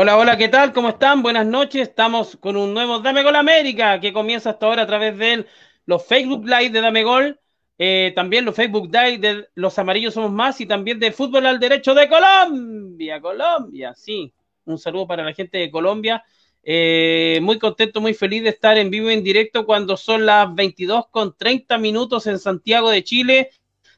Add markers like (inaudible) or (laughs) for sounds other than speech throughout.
Hola, hola, ¿qué tal? ¿Cómo están? Buenas noches. Estamos con un nuevo Dame Gol América que comienza hasta ahora a través de los Facebook Live de Dame Gol, eh, también los Facebook Live de Los Amarillos Somos Más y también de Fútbol al Derecho de Colombia. Colombia, sí. Un saludo para la gente de Colombia. Eh, muy contento, muy feliz de estar en vivo en directo cuando son las 22 con 30 minutos en Santiago de Chile,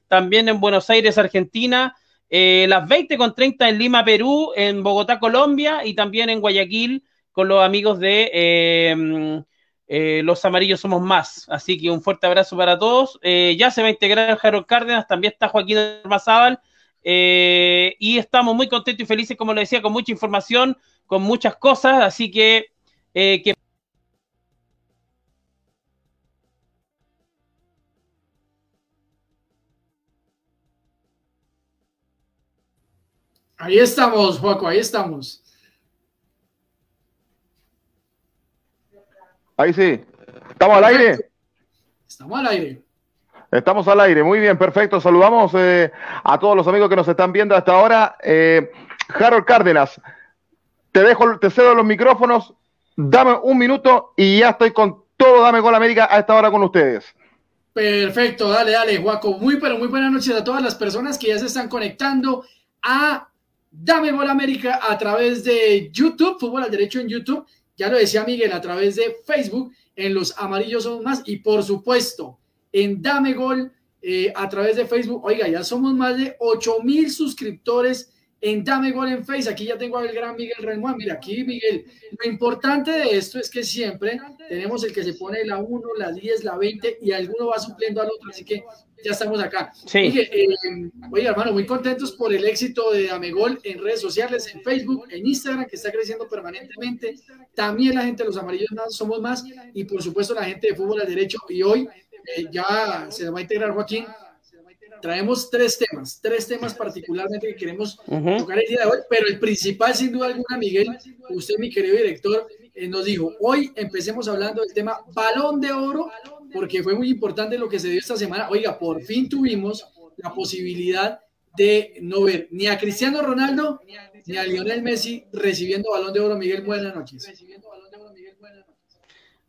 también en Buenos Aires, Argentina eh, las 20 con 30 en Lima, Perú, en Bogotá, Colombia y también en Guayaquil con los amigos de eh, eh, Los Amarillos Somos Más. Así que un fuerte abrazo para todos. ya se va a integrar Harold Cárdenas, también está Joaquín Armazábal. y estamos muy contentos y felices, como lo decía, con mucha información, con muchas cosas. Así que Ahí estamos, Juaco, ahí estamos. Ahí sí. ¿Estamos al aire? Estamos al aire. Estamos al aire, muy bien, perfecto. Saludamos eh, a todos los amigos que nos están viendo hasta ahora. Eh, Harold Cárdenas, te dejo, te cedo los micrófonos, dame un minuto y ya estoy con todo Dame Gol América a esta hora con ustedes. Perfecto, dale, dale, Juaco. Muy, pero muy buenas noches a todas las personas que ya se están conectando a Dame Gol América a través de YouTube, Fútbol al Derecho en YouTube, ya lo decía Miguel, a través de Facebook, en Los Amarillos Somos Más y por supuesto en Dame Gol eh, a través de Facebook. Oiga, ya somos más de 8 mil suscriptores en Dame Gol en Facebook. Aquí ya tengo al gran Miguel Renoir. Mira, aquí Miguel, lo importante de esto es que siempre tenemos el que se pone la 1, la 10, la 20 y alguno va supliendo al otro. Así que ya estamos acá. Sí. Eh, oye, hermano, muy contentos por el éxito de Amegol en redes sociales, en Facebook, en Instagram, que está creciendo permanentemente. También la gente de los amarillos más, somos más, y por supuesto la gente de fútbol al derecho. Y hoy eh, ya se va a integrar Joaquín. Traemos tres temas, tres temas particularmente que queremos tocar el día de hoy, pero el principal, sin duda alguna, Miguel, usted, mi querido director, eh, nos dijo, hoy empecemos hablando del tema balón de oro porque fue muy importante lo que se dio esta semana. Oiga, por fin tuvimos la posibilidad de no ver ni a Cristiano Ronaldo ni a Lionel Messi recibiendo balón de oro. Miguel, buenas noches.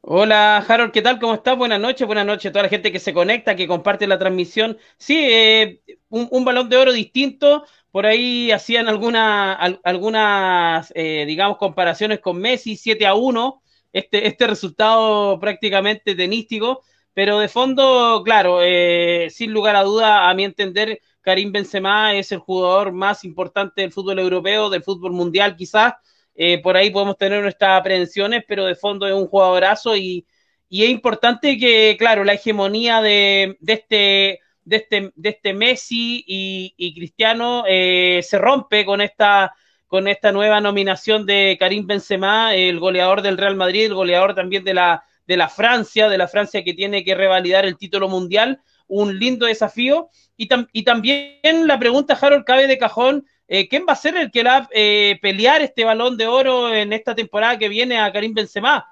Hola Harold, ¿qué tal? ¿Cómo estás? Buenas noches, buenas noches a toda la gente que se conecta, que comparte la transmisión. Sí, eh, un, balón de oro distinto. Por ahí hacían alguna, algunas, eh, digamos, comparaciones con Messi, 7 a 1. Este, este resultado prácticamente tenístico. Pero de fondo, claro, eh, sin lugar a duda, a mi entender, Karim Benzema es el jugador más importante del fútbol europeo, del fútbol mundial quizás. Eh, por ahí podemos tener nuestras aprehensiones, pero de fondo es un jugadorazo y, y es importante que, claro, la hegemonía de, de este de este, de este Messi y, Cristiano eh, se rompe con esta, con esta nueva nominación de Karim Benzema, el goleador del Real Madrid, el goleador también de la, de la Francia, de la Francia que tiene que revalidar el título mundial, un lindo desafío. Y, y también la pregunta, Harold, cabe de cajón, eh, ¿quién va a ser el que va a eh, pelear este balón de oro en esta temporada que viene a Karim Benzema?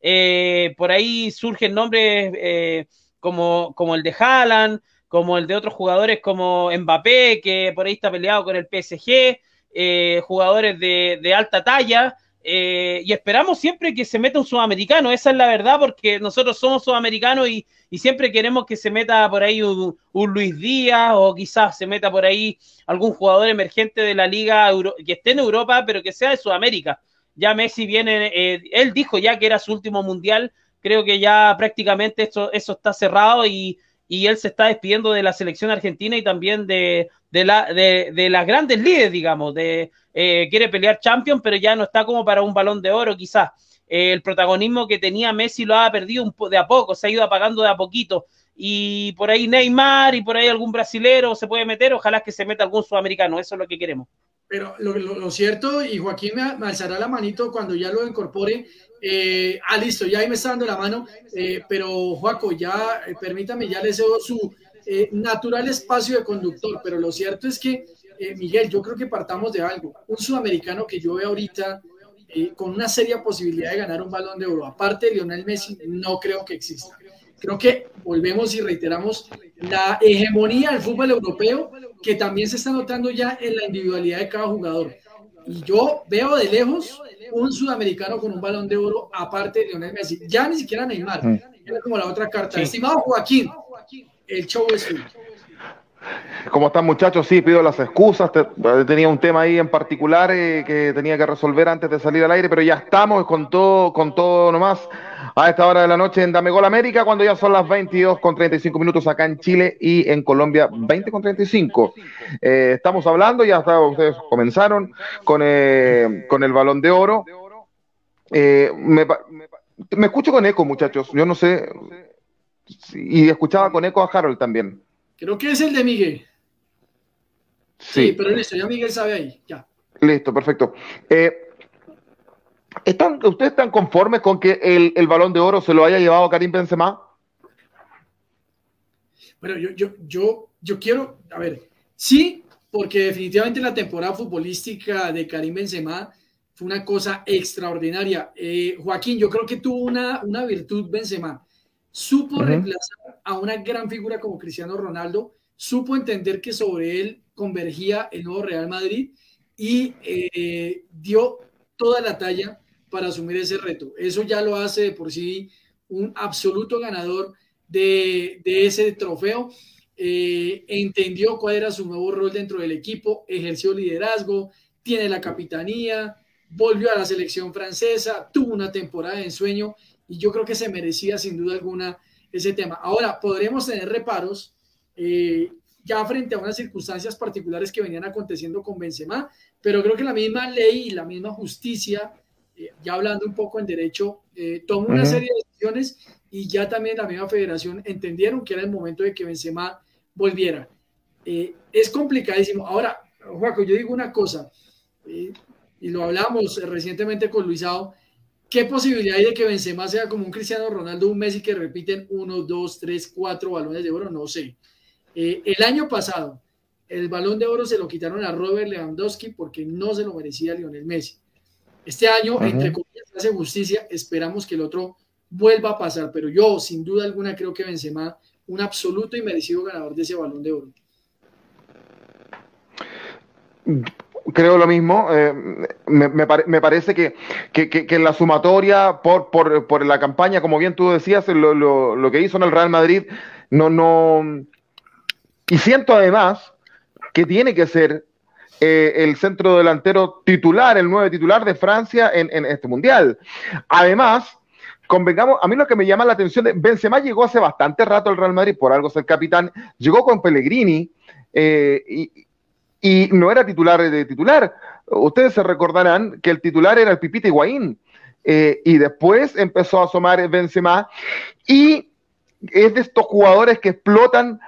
Eh, por ahí surgen nombres como, como el de Haaland, como el de otros jugadores como Mbappé, que por ahí está peleado con el PSG, jugadores de, alta talla. Eh, y esperamos siempre que se meta un sudamericano, esa es la verdad, porque nosotros somos sudamericanos y, siempre queremos que se meta por ahí un, Luis Díaz o quizás se meta por ahí algún jugador emergente de la liga que esté en Europa, pero que sea de Sudamérica. Ya Messi viene, eh, él dijo ya que era su último mundial, creo que ya prácticamente eso, eso está cerrado y, y él se está despidiendo de la selección argentina y también de, de, la, de, de las grandes líderes, digamos, de, eh, quiere pelear Champions, pero ya no está como para un balón de oro, quizás. Eh, el protagonismo que tenía Messi lo ha perdido un de a poco, se ha ido apagando de a poquito. Y por ahí Neymar y por ahí algún brasilero se puede meter, ojalá que se meta algún sudamericano, eso es lo que queremos. Pero lo, cierto, y Joaquín me, alzará la manito cuando ya lo incorpore. Eh, ah, listo, ya ahí me está dando la mano. pero, Joaco, ya permítame, ya le cedo su natural espacio de conductor. Pero lo cierto es que eh, Miguel, yo creo que partamos de algo. Un sudamericano que yo veo ahorita eh, con una seria posibilidad de ganar un balón de oro, aparte de Lionel Messi, no creo que exista. Creo que volvemos y reiteramos la hegemonía del fútbol europeo que también se está notando ya en la individualidad de cada jugador. Y yo veo de lejos un sudamericano con un balón de oro aparte de Lionel Messi. Ya ni siquiera Neymar. Mm. Era como la otra carta. Estimado Joaquín, el show es suyo. ¿Cómo están muchachos? Sí, pido las excusas. tenía un tema ahí en particular eh, que tenía que resolver antes de salir al aire, pero ya estamos con todo, con todo nomás a esta hora de la noche en Dame Gol América, cuando ya son las 22 con 35 minutos acá en Chile y en Colombia 20 con 35. Eh, estamos hablando, ya hasta ustedes comenzaron con, eh, con el balón de oro. me escucho con eco, muchachos. Yo no sé. Y escuchaba con eco a Harold también. Creo que es el de Miguel. Sí, pero listo, ya Miguel sabe ahí, ya. Listo, perfecto. Eh, ¿están, ¿Ustedes están conformes con que el, balón de oro se lo haya llevado Karim Benzema? Bueno, yo, yo, yo, yo quiero, a ver, sí, porque definitivamente la temporada futbolística de Karim Benzema fue una cosa extraordinaria. Eh, Joaquín, yo creo que tuvo una, una virtud Benzema supo reemplazar a una gran figura como Cristiano Ronaldo, supo entender que sobre él convergía el nuevo Real Madrid y eh, dio toda la talla para asumir ese reto. Eso ya lo hace de por sí un absoluto ganador de, ese trofeo. Eh, entendió cuál era su nuevo rol dentro del equipo, ejerció liderazgo, tiene la capitanía, volvió a la selección francesa, tuvo una temporada de ensueño y yo creo que se merecía sin duda alguna ese tema. Ahora, podremos tener reparos eh, ya frente a unas circunstancias particulares que venían aconteciendo con Benzema, pero creo que la misma ley y la misma justicia, eh, ya hablando un poco en derecho, eh, tomó una serie de decisiones y ya también la misma federación entendieron que era el momento de que Benzema volviera. es complicadísimo. Ahora, Juaco, yo digo una cosa, y lo hablamos recientemente con Luisao, ¿Qué posibilidad hay de que Benzema sea como un Cristiano Ronaldo, un Messi que repiten uno, dos, tres, cuatro balones de oro? No sé. Eh, el año pasado, el balón de oro se lo quitaron a Robert Lewandowski porque no se lo merecía Lionel Messi. Este año, entre comillas, hace justicia, esperamos que el otro vuelva a pasar, pero yo, sin duda alguna, creo que Benzema, un absoluto y merecido ganador de ese balón de oro creo lo mismo. Eh, me, me, parece que, que, en la sumatoria por, por, por, la campaña, como bien tú decías, lo, lo, lo, que hizo en el Real Madrid, no, no. Y siento además que tiene que ser eh, el centro delantero titular, el nuevo titular de Francia en, en, este mundial. Además, convengamos, a mí lo que me llama la atención, Benzema llegó hace bastante rato al Real Madrid, por algo es el capitán, llegó con Pellegrini. Eh, y, y no era titular de titular. Ustedes se recordarán que el titular era el Pipita Higuaín. Eh, y después empezó a asomar Benzema y es de estos jugadores que explotan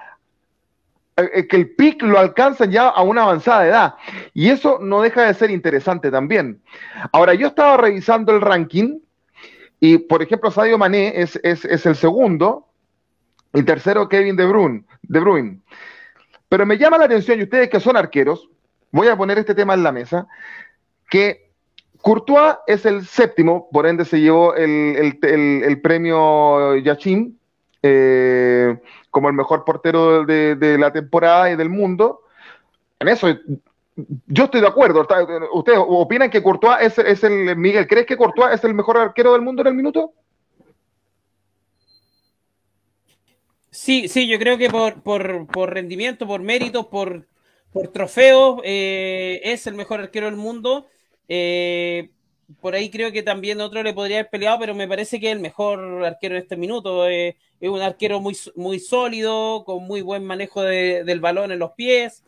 eh, eh, que el pic lo alcanzan ya a una avanzada edad. Y eso no deja de ser interesante también. Ahora, yo estaba revisando el ranking y, por ejemplo, Sadio Mané es, es el segundo, el tercero Kevin De Bruyne. De Bruyne. Pero me llama la atención, y ustedes que son arqueros, voy a poner este tema en la mesa, que Courtois es el séptimo, por ende se llevó el, premio Yachim eh, como el mejor portero de, la temporada y del mundo. En eso yo estoy de acuerdo. ¿Ustedes opinan que Courtois es, es el, Miguel, ¿crees que Courtois es el mejor arquero del mundo en el minuto? Sí, sí, yo creo que por, por, por rendimiento, por méritos, por, por eh, es el mejor arquero del mundo. Eh, por ahí creo que también otro le podría haber peleado, pero me parece que es el mejor arquero en este minuto. Eh, es un arquero muy, muy sólido, con muy buen manejo del balón en los pies,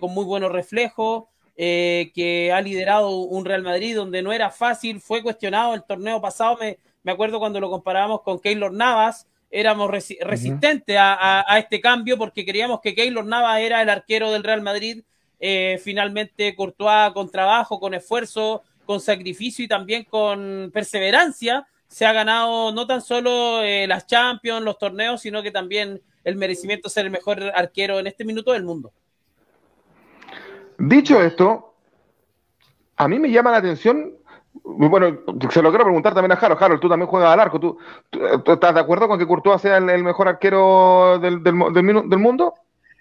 con muy buenos reflejos, que ha liderado un Real Madrid donde no era fácil, fue cuestionado el torneo pasado, me, me acuerdo cuando lo comparábamos con Keylor Navas, éramos resistentes a, este cambio porque creíamos que Keylor Nava era el arquero del Real Madrid. Eh, finalmente Courtois con trabajo, con esfuerzo, con sacrificio y también con perseverancia se ha ganado no tan solo eh, las Champions, los torneos, sino que también el merecimiento de ser el mejor arquero en este minuto del mundo. Dicho esto, a mí me llama la atención bueno, se lo quiero preguntar también a Harold. Harold, tú también juegas al arco. ¿Tú, estás de acuerdo con que Courtois sea el, mejor arquero del, del, mundo?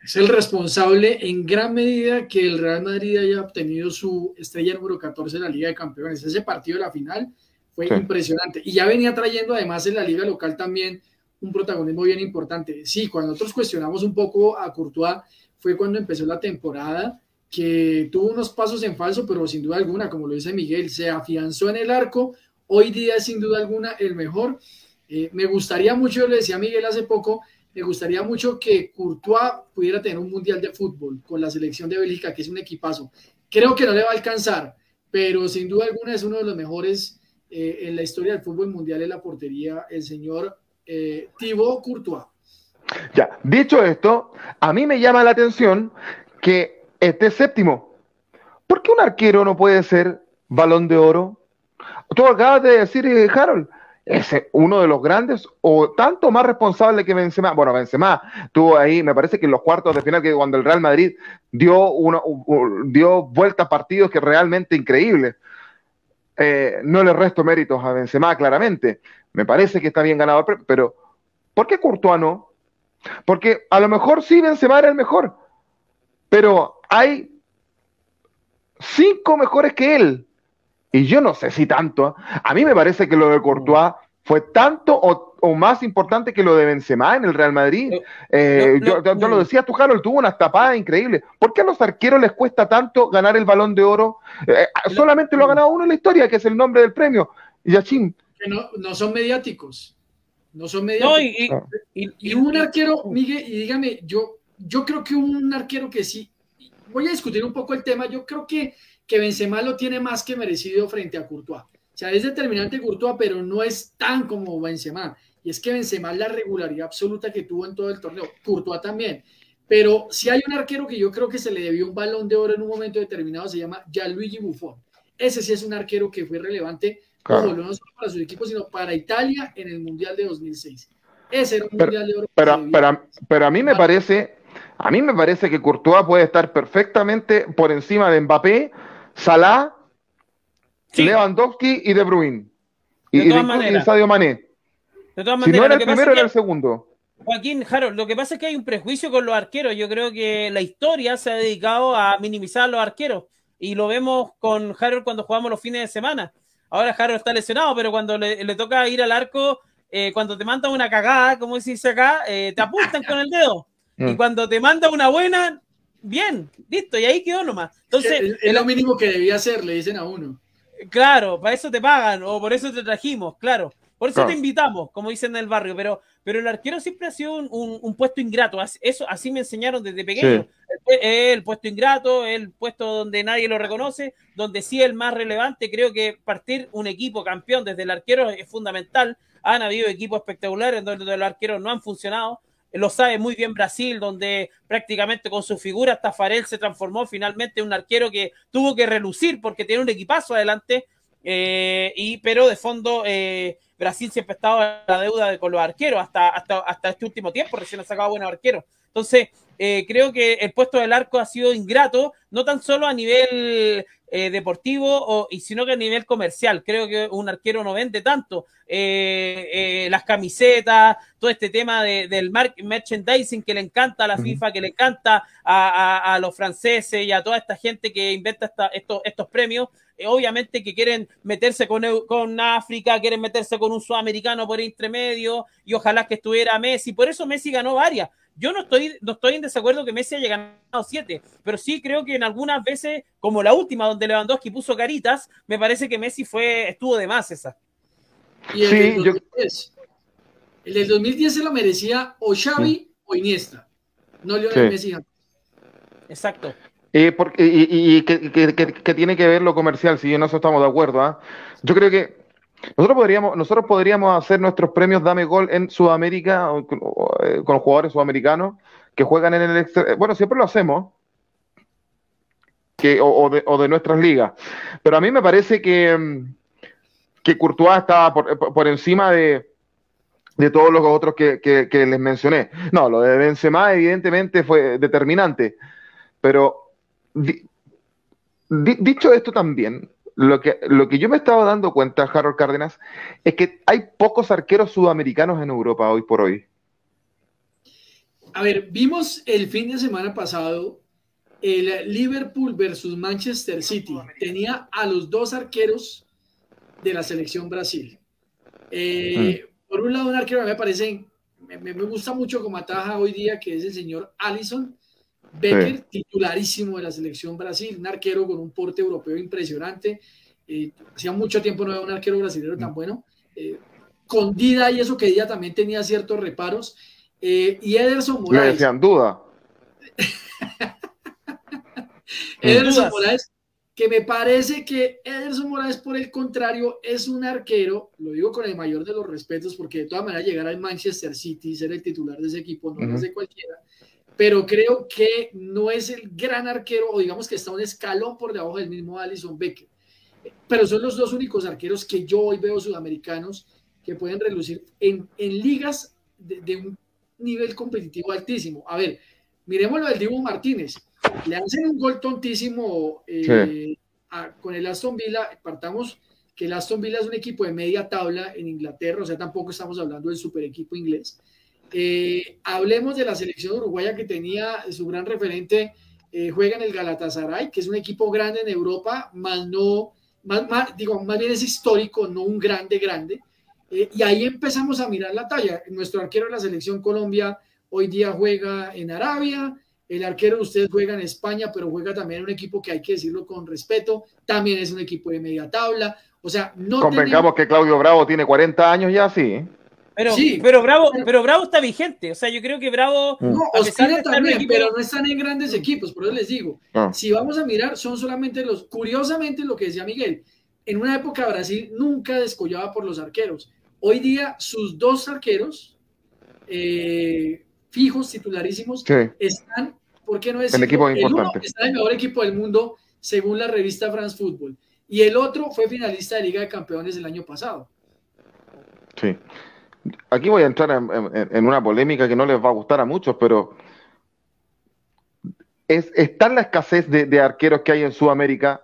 Es el responsable en gran medida que el Real Madrid haya obtenido su estrella número 14 en la Liga de Campeones. Ese partido de la final fue impresionante. Y ya venía trayendo además en la liga local también un protagonismo bien importante. Sí, cuando nosotros cuestionamos un poco a Courtois fue cuando empezó la temporada que tuvo unos pasos en falso, pero sin duda alguna, como lo dice Miguel, se afianzó en el arco. Hoy día es sin duda alguna el mejor. Eh, me gustaría mucho, le decía Miguel hace poco, me gustaría mucho que Courtois pudiera tener un mundial de fútbol con la selección de Bélgica, que es un equipazo. Creo que no le va a alcanzar, pero sin duda alguna es uno de los mejores eh, en la historia del fútbol mundial en la portería, el señor eh, Thibaut Courtois. Ya, dicho esto, a mí me llama la atención que esté séptimo. ¿Por qué un arquero no puede ser balón de oro? Tú acabas de decir, eh, Harold, es uno de los grandes o tanto más responsable que Benzema. Bueno, Benzema tuvo ahí, me parece que en los cuartos de final, que cuando el Real Madrid dio, uno, dio vuelta a partidos que realmente increíbles. Eh, no le resto méritos a Benzema, claramente. Me parece que está bien ganado, pero ¿por qué Courtois no? Porque a lo mejor sí Benzema era el mejor, pero hay cinco mejores que él. Y yo no sé si tanto. A mí me parece que lo de Courtois fue tanto o, más importante que lo de Benzema en el Real Madrid. Eh, yo, lo decía tú, Harold, tuvo una tapada increíble. ¿Por qué a los arqueros les cuesta tanto ganar el balón de oro? Eh, solamente lo ha ganado uno en la historia, que es el nombre del premio. Yachín. No, no son mediáticos. No son mediáticos. y, un arquero, Miguel, y dígame, yo, yo creo que un arquero que sí, voy a discutir un poco el tema, yo creo que que Benzema lo tiene más que merecido frente a Courtois. O sea, es determinante Courtois, pero no es tan como Benzema. Y es que Benzema la regularidad absoluta que tuvo en todo el torneo. Courtois también. Pero si hay un arquero que yo creo que se le debió un balón de oro en un momento determinado, se llama Gianluigi Buffon. Ese sí es un arquero que fue relevante, no solo para su equipo, sino para Italia en el Mundial de 2006. Ese era un Mundial de oro. Pero, pero, pero, a mí me parece, a mí me parece que Courtois puede estar perfectamente por encima de Mbappé Salah, Lewandowski y De Bruyne. Y, de Sadio Mané. De todas maneras, si no era el primero, era el segundo. Joaquín, Harold, lo que pasa es que hay un prejuicio con los arqueros. Yo creo que la historia se ha dedicado a minimizar a los arqueros. Y lo vemos con Harold cuando jugamos los fines de semana. Ahora Harold está lesionado, pero cuando le, toca ir al arco, eh, cuando te mandan una cagada, como dice acá, eh, te apuntan con el dedo. Y mm. cuando te manda una buena, bien, listo, y ahí quedó nomás. Entonces, es, lo mínimo que debía hacer, le dicen a uno. Claro, para eso te pagan, o por eso te trajimos, claro. Por eso te invitamos, como dicen en el barrio, pero, pero el arquero siempre ha sido un, puesto ingrato. Eso así me enseñaron desde pequeño. El, puesto ingrato, el puesto donde nadie lo reconoce, donde sí el más relevante. Creo que partir un equipo campeón desde el arquero es fundamental. Han habido equipos espectaculares donde los arqueros no han funcionado lo sabe muy bien Brasil, donde prácticamente con su figura Tafarel se transformó finalmente en un arquero que tuvo que relucir porque tiene un equipazo adelante, eh, y, pero de fondo eh, Brasil siempre ha estado la deuda con los arqueros, hasta, hasta, hasta este último tiempo recién ha sacado buenos arqueros. Entonces, eh, creo que el puesto del arco ha sido ingrato, no tan solo a nivel eh, deportivo, o, y sino que a nivel comercial. Creo que un arquero no vende tanto. Eh, las camisetas, todo este tema del merchandising que le encanta a la FIFA, que le encanta a, los franceses y a toda esta gente que inventa estos, estos premios. obviamente que quieren meterse con, con África, quieren meterse con un sudamericano por intermedio y ojalá que estuviera Messi. Por eso Messi ganó varias yo no estoy, no estoy en desacuerdo que Messi haya ganado siete, pero sí creo que en algunas veces, como la última donde Lewandowski puso caritas, me parece que Messi fue, estuvo de más esa. Y el, del 2010, el del 2010 se lo merecía o Xavi o Iniesta, no Lionel Messi. Exacto. Eh, porque, y, que, tiene que ver lo comercial, si en eso estamos de acuerdo. ¿ah? Yo creo que nosotros podríamos, nosotros podríamos hacer nuestros premios Dame Gol en Sudamérica eh, con los jugadores sudamericanos que juegan en el exterior. Bueno, siempre lo hacemos. Que, o, de, nuestras ligas. Pero a mí me parece que, mm, que Courtois estaba por, encima de, todos los otros que, les mencioné. No, lo de Benzema evidentemente fue determinante. Pero dicho esto también, lo que, lo que yo me estaba dando cuenta, Harold Cárdenas, es que hay pocos arqueros sudamericanos en Europa hoy por hoy. A ver, vimos el fin de semana pasado el Liverpool versus Manchester City. Tenía a los dos arqueros de la selección Brasil. Eh, mm. Por un lado, un arquero me parece, me, gusta mucho como ataja hoy día, que es el señor Allison Becker, titularísimo de la selección Brasil, un arquero con un porte europeo impresionante. Eh, hacía mucho tiempo no había un arquero brasileño tan mm. bueno. Eh, con Dida y eso que Dida también tenía ciertos reparos. y Ederson Moraes. Me decían duda. (laughs) Ederson Moraes, que me parece que Ederson Moraes, por el contrario, es un arquero, lo digo con el mayor de los respetos, porque de todas maneras llegar al Manchester City y ser el titular de ese equipo no es de cualquiera, pero creo que no es el gran arquero, o digamos que está un escalón por debajo del mismo Alison Becker. Pero son los dos únicos arqueros que yo hoy veo sudamericanos que pueden relucir en, en ligas de, de, un nivel competitivo altísimo. A ver, miremos lo del Divo Martínez le hacen un gol tontísimo eh, con el Aston Villa. Partamos que el Aston Villa es un equipo de media tabla en Inglaterra, o sea, tampoco estamos hablando del super equipo inglés. Eh, hablemos de la selección uruguaya que tenía su gran referente, eh, juega en el Galatasaray, que es un equipo grande en Europa, más no, más, digo, más bien es histórico, no un grande, grande. y ahí empezamos a mirar la talla. Nuestro arquero de la selección Colombia hoy día juega en Arabia, el arquero de ustedes juega en España, pero juega también en un equipo que hay que decirlo con respeto. También es un equipo de media tabla. O sea, no. Convengamos que Claudio Bravo tiene 40 años ya, sí. Pero, sí, pero Bravo, pero Bravo está vigente. O sea, yo creo que Bravo. No, Ospina también, pero no están en grandes equipos. Por eso les digo. Ah. Si vamos a mirar, son solamente los. Curiosamente, lo que decía Miguel, en una época Brasil nunca descollaba por los arqueros. Hoy día, sus dos arqueros eh, fijos, titularísimos, están ¿Por qué no es el equipo importante? está el mejor equipo del mundo según la revista France Football. Y el otro fue finalista de Liga de Campeones el año pasado. Sí. Aquí voy a entrar en, una polémica que no les va a gustar a muchos, pero es, está la escasez de, arqueros que hay en Sudamérica.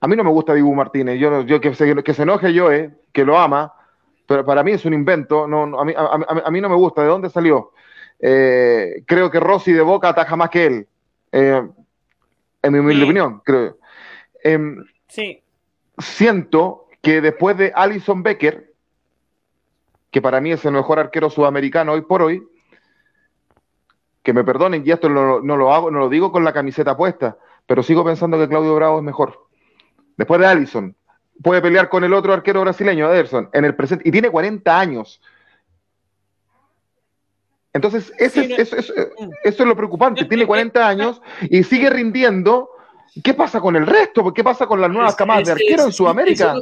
A mí no me gusta Dibu Martínez. Yo, yo que, se, que se enoje yo, eh, que lo ama, pero para mí es un invento. No, a, mí, a, mí, no me gusta. ¿De dónde salió? Eh, creo que Rossi de Boca ataja más que él. Eh, en mi humilde opinión, creo. Em, sí. Siento que después de Alison Becker, que para mí es el mejor arquero sudamericano hoy por hoy, que me perdonen, y esto no, lo hago, no lo digo con la camiseta puesta, pero sigo pensando que Claudio Bravo es mejor. Después de Alison, puede pelear con el otro arquero brasileño, Ederson, en el presente, y tiene 40 años. Entonces, ese, mm. eso, es lo preocupante. Tiene 40 años y sigue rindiendo. ¿Qué pasa con el resto? ¿Qué pasa con las nuevas camadas de arqueros en Sudamérica?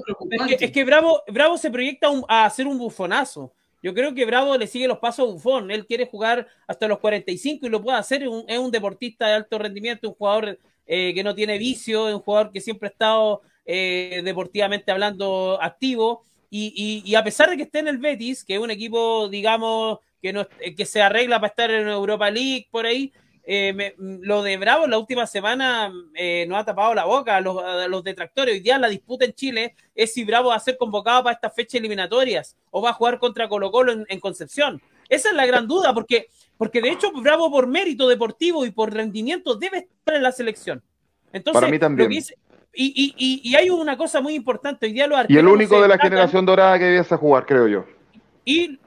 Es que, Bravo, Bravo se proyecta a hacer un bufonazo. Yo creo que Bravo le sigue los pasos a Bufón. Él quiere jugar hasta los 45 y lo puede hacer. Es un, deportista de alto rendimiento, un jugador eh, que no tiene vicio, un jugador que siempre ha estado eh, deportivamente hablando activo. y, a pesar de que esté en el Betis, que es un equipo, digamos, que, no, que se arregla para estar en Europa League por ahí. Eh, lo de Bravo en la última semana eh, nos ha tapado la boca a los, detractores. Hoy día la disputa en Chile es si Bravo va a ser convocado para estas fechas eliminatorias o va a jugar contra Colo Colo en, Concepción. Esa es la gran duda, porque, porque de hecho Bravo por mérito deportivo y por rendimiento debe estar en la selección. Entonces, Para mí también. y, y, y, hay una cosa muy importante. Hoy día y el único de la generación dorada que debe jugar, creo yo. Y,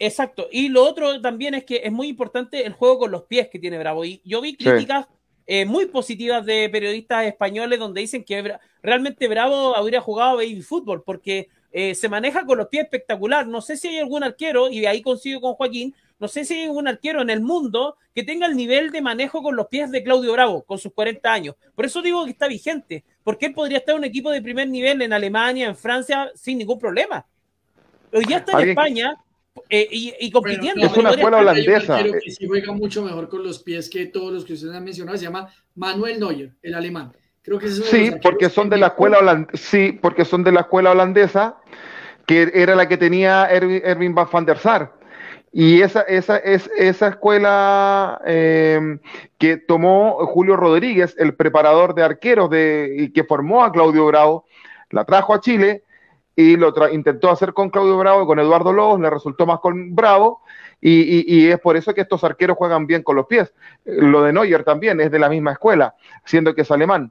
exacto. Y lo otro también es que es muy importante el juego con los pies que tiene Bravo. Y yo vi críticas eh, muy positivas de periodistas españoles donde dicen que realmente Bravo habría jugado baby fútbol porque eh, se maneja con los pies espectacular. No sé si hay algún arquero, y de ahí consigo con Joaquín, no sé si hay algún arquero en el mundo que tenga el nivel de manejo con los pies de Claudio Bravo, con sus 40 años. Por eso digo que está vigente, porque él podría estar en un equipo de primer nivel en Alemania, en Francia, sin ningún problema. Hoy ya está en España eh, y, compitiendo. es una escuela holandesa. que sí juega mucho mejor con los pies que todos los que ustedes han mencionado. Se llama Manuel Neuer, el alemán. Creo que sí, porque son de la escuela holandesa. Sí, porque son de la escuela holandesa, que era la que tenía Erwin, van der Sar. Y esa, esa, es, esa escuela eh, que tomó Julio Rodríguez, el preparador de arqueros de, y que formó a Claudio Bravo, la trajo a Chile y lo intentó hacer con Claudio Bravo y con Eduardo Lobos, le resultó más con Bravo, y, es por eso que estos arqueros juegan bien con los pies. Lo de Neuer también es de la misma escuela, siendo que es alemán.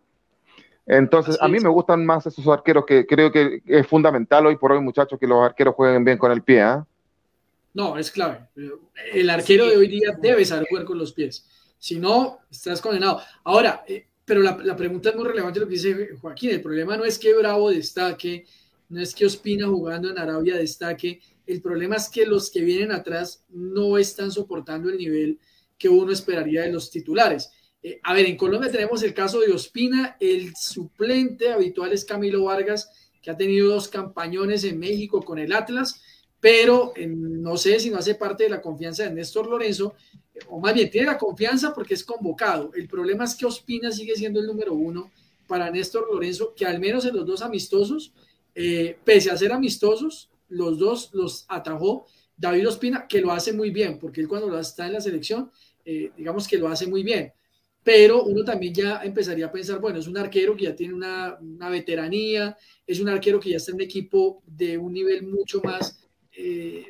Entonces, a mí me gustan más esos arqueros que creo que es fundamental hoy por hoy, muchachos, que los arqueros jueguen bien con el pie. ¿eh? No, es clave. El arquero de hoy día debe saber jugar con los pies. Si no, estás condenado. Ahora, eh, pero la, la, pregunta es muy relevante lo que dice Joaquín. El problema no es que Bravo destaque, no es que Ospina jugando en Arabia destaque. El problema es que los que vienen atrás no están soportando el nivel que uno esperaría de los titulares. Eh, a ver, en Colombia tenemos el caso de Ospina, el suplente habitual es Camilo Vargas, que ha tenido dos campañones en México con el Atlas, pero no sé si no hace parte de la confianza de Néstor Lorenzo, o más bien tiene la confianza porque es convocado. El problema es que Ospina sigue siendo el número uno para Néstor Lorenzo, que al menos en los dos amistosos, eh, pese a ser amistosos, los dos los atajó David Ospina, que lo hace muy bien, porque él cuando está en la selección, eh, digamos que lo hace muy bien pero uno también ya empezaría a pensar, bueno, es un arquero que ya tiene una, veteranía, es un arquero que ya está en un equipo de un nivel mucho más eh,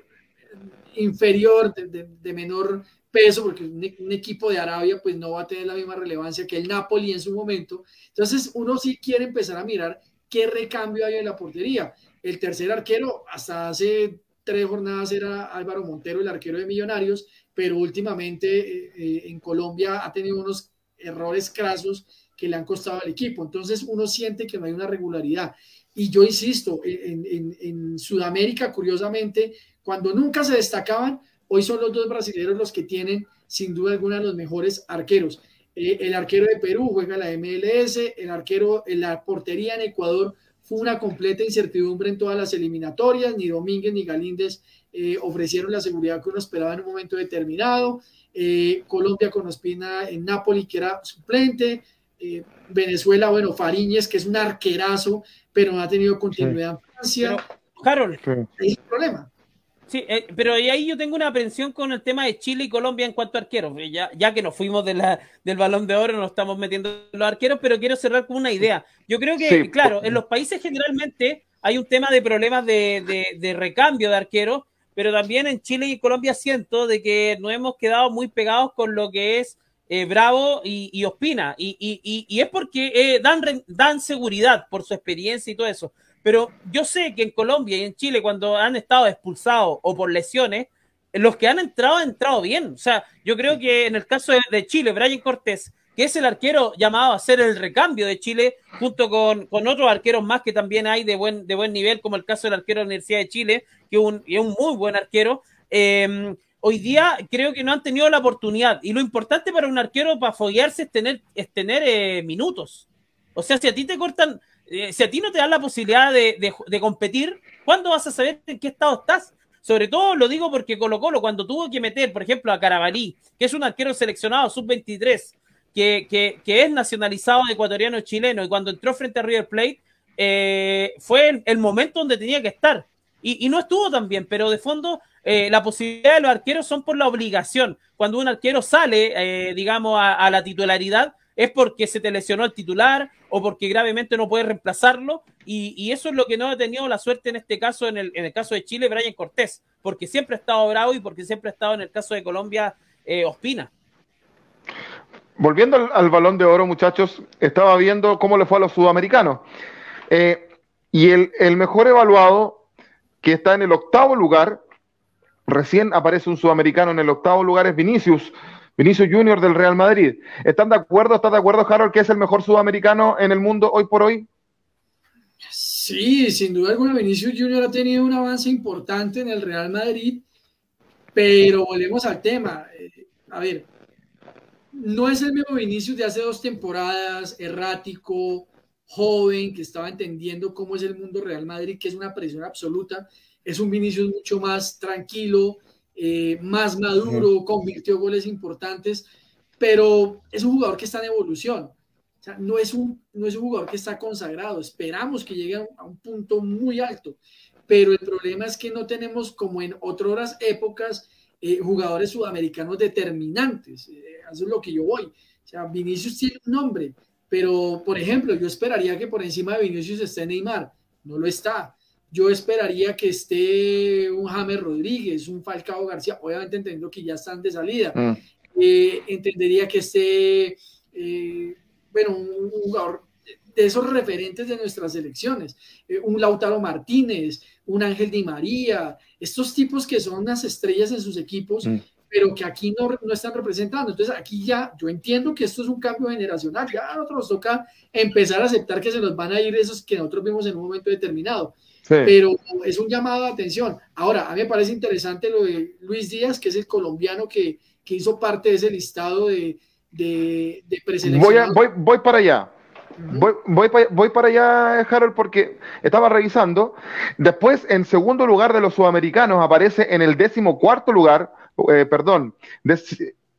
inferior, de, menor peso, porque un, equipo de Arabia pues no va a tener la misma relevancia que el Napoli en su momento. Entonces uno sí quiere empezar a mirar qué recambio hay en la portería. El tercer arquero, hasta hace tres jornadas era Álvaro Montero, el arquero de Millonarios, pero últimamente eh, eh, en Colombia ha tenido unos errores crasos que le han costado al equipo. Entonces uno siente que no hay una regularidad. Y yo insisto, en, Sudamérica, curiosamente, cuando nunca se destacaban, hoy son los dos brasileños los que tienen, sin duda alguna, los mejores arqueros. Eh, el arquero de Perú juega la MLS, el arquero, en la portería en Ecuador fue una completa incertidumbre en todas las eliminatorias, ni Domínguez ni Galíndez eh, ofrecieron la seguridad que uno esperaba en un momento determinado. Eh, Colombia con Ospina en Napoli, que era suplente, eh, Venezuela, bueno, Fariñez, que es un arquerazo, pero no ha tenido continuidad en Francia. Harold, es el problema. Sí, eh, pero ahí yo tengo una aprensión con el tema de Chile y Colombia en cuanto a arqueros. Ya, ya que nos fuimos de la, del balón de oro, nos estamos metiendo los arqueros, pero quiero cerrar con una idea. Yo creo que, claro, en los países generalmente hay un tema de problemas de, de, de recambio de arqueros, pero también en Chile y Colombia siento de que nos hemos quedado muy pegados con lo que es eh, Bravo y, Ospina, y, es porque eh, dan, dan seguridad por su experiencia y todo eso. Pero yo sé que en Colombia y en Chile, cuando han estado expulsados o por lesiones, los que han entrado han entrado bien. O sea, yo creo que en el caso de, Chile, Brian Cortés, que es el arquero llamado a hacer el recambio de Chile, junto con, otros arqueros más que también hay de buen, de buen nivel, como el caso del arquero de la Universidad de Chile, que un, es un muy buen arquero. Em, hoy día creo que no han tenido la oportunidad. Y lo importante para un arquero para foguearse es tener, es tener eh, minutos. O sea, si a ti te cortan, eh, si a ti no te dan la posibilidad de, competir, ¿cuándo vas a saber en qué estado estás? Sobre todo lo digo porque Colo Colo, cuando tuvo que meter, por ejemplo, a Carabalí, que es un arquero seleccionado sub-23, que, que, es nacionalizado ecuatoriano chileno, y cuando entró frente a River Plate, eh, fue el, momento donde tenía que estar. Y, no estuvo tan bien, pero de fondo eh, la posibilidad de los arqueros son por la obligación. Cuando un arquero sale, digamos, a la titularidad, es porque se te lesionó el titular o porque gravemente no puede reemplazarlo. Y, eso es lo que no ha tenido la suerte en este caso, en el, caso de Chile, Brian Cortés, porque siempre ha estado bravo y porque siempre ha estado en el caso de Colombia, eh, Ospina. Volviendo al, balón de oro, muchachos, estaba viendo cómo le fue a los sudamericanos. Eh, y el mejor evaluado, que está en el octavo lugar, recién aparece un sudamericano en el octavo lugar, es Vinicius Vinicius Junior del Real Madrid. ¿Están de acuerdo? ¿Estás de acuerdo, Harold, que es el mejor sudamericano en el mundo hoy por hoy? Sí, sin duda alguna, Vinicius Junior ha tenido un avance importante en el Real Madrid, pero volvemos al tema. Eh, a ver, no es el mismo Vinicius de hace dos temporadas, errático, joven, que estaba entendiendo cómo es el mundo Real Madrid, que es una presión absoluta. Es un Vinicius mucho más tranquilo, eh, más maduro, convirtió goles importantes, pero es un jugador que está en evolución. O sea, no es un, no es un jugador que está consagrado. Esperamos que llegue a un, punto muy alto, pero el problema es que no tenemos, como en otras épocas, eh, jugadores sudamericanos determinantes. Eh, eso es lo que yo voy. O sea, Vinicius tiene un nombre, pero por ejemplo, yo esperaría que por encima de Vinicius esté Neymar. No lo está. Yo esperaría que esté un James Rodríguez, un Falcao García, obviamente entendiendo que ya están de salida. Mm. Eh, entendería que esté, eh, bueno, un, jugador de esos referentes de nuestras elecciones, eh, un Lautaro Martínez, un Ángel Di María, estos tipos que son unas estrellas en sus equipos, mm. pero que aquí no, no, están representando. Entonces aquí ya, yo entiendo que esto es un cambio generacional, ya a nosotros nos toca empezar a aceptar que se nos van a ir esos que nosotros vimos en un momento determinado. Pero es un llamado de atención. Ahora, a mí me parece interesante lo de Luis Díaz, que es el colombiano que, que hizo parte de ese listado de, de, de voy, voy, voy, para allá. voy, voy, voy, para allá, Harold, porque estaba revisando. Después, en segundo lugar de los sudamericanos, aparece en el décimo cuarto lugar, eh, perdón,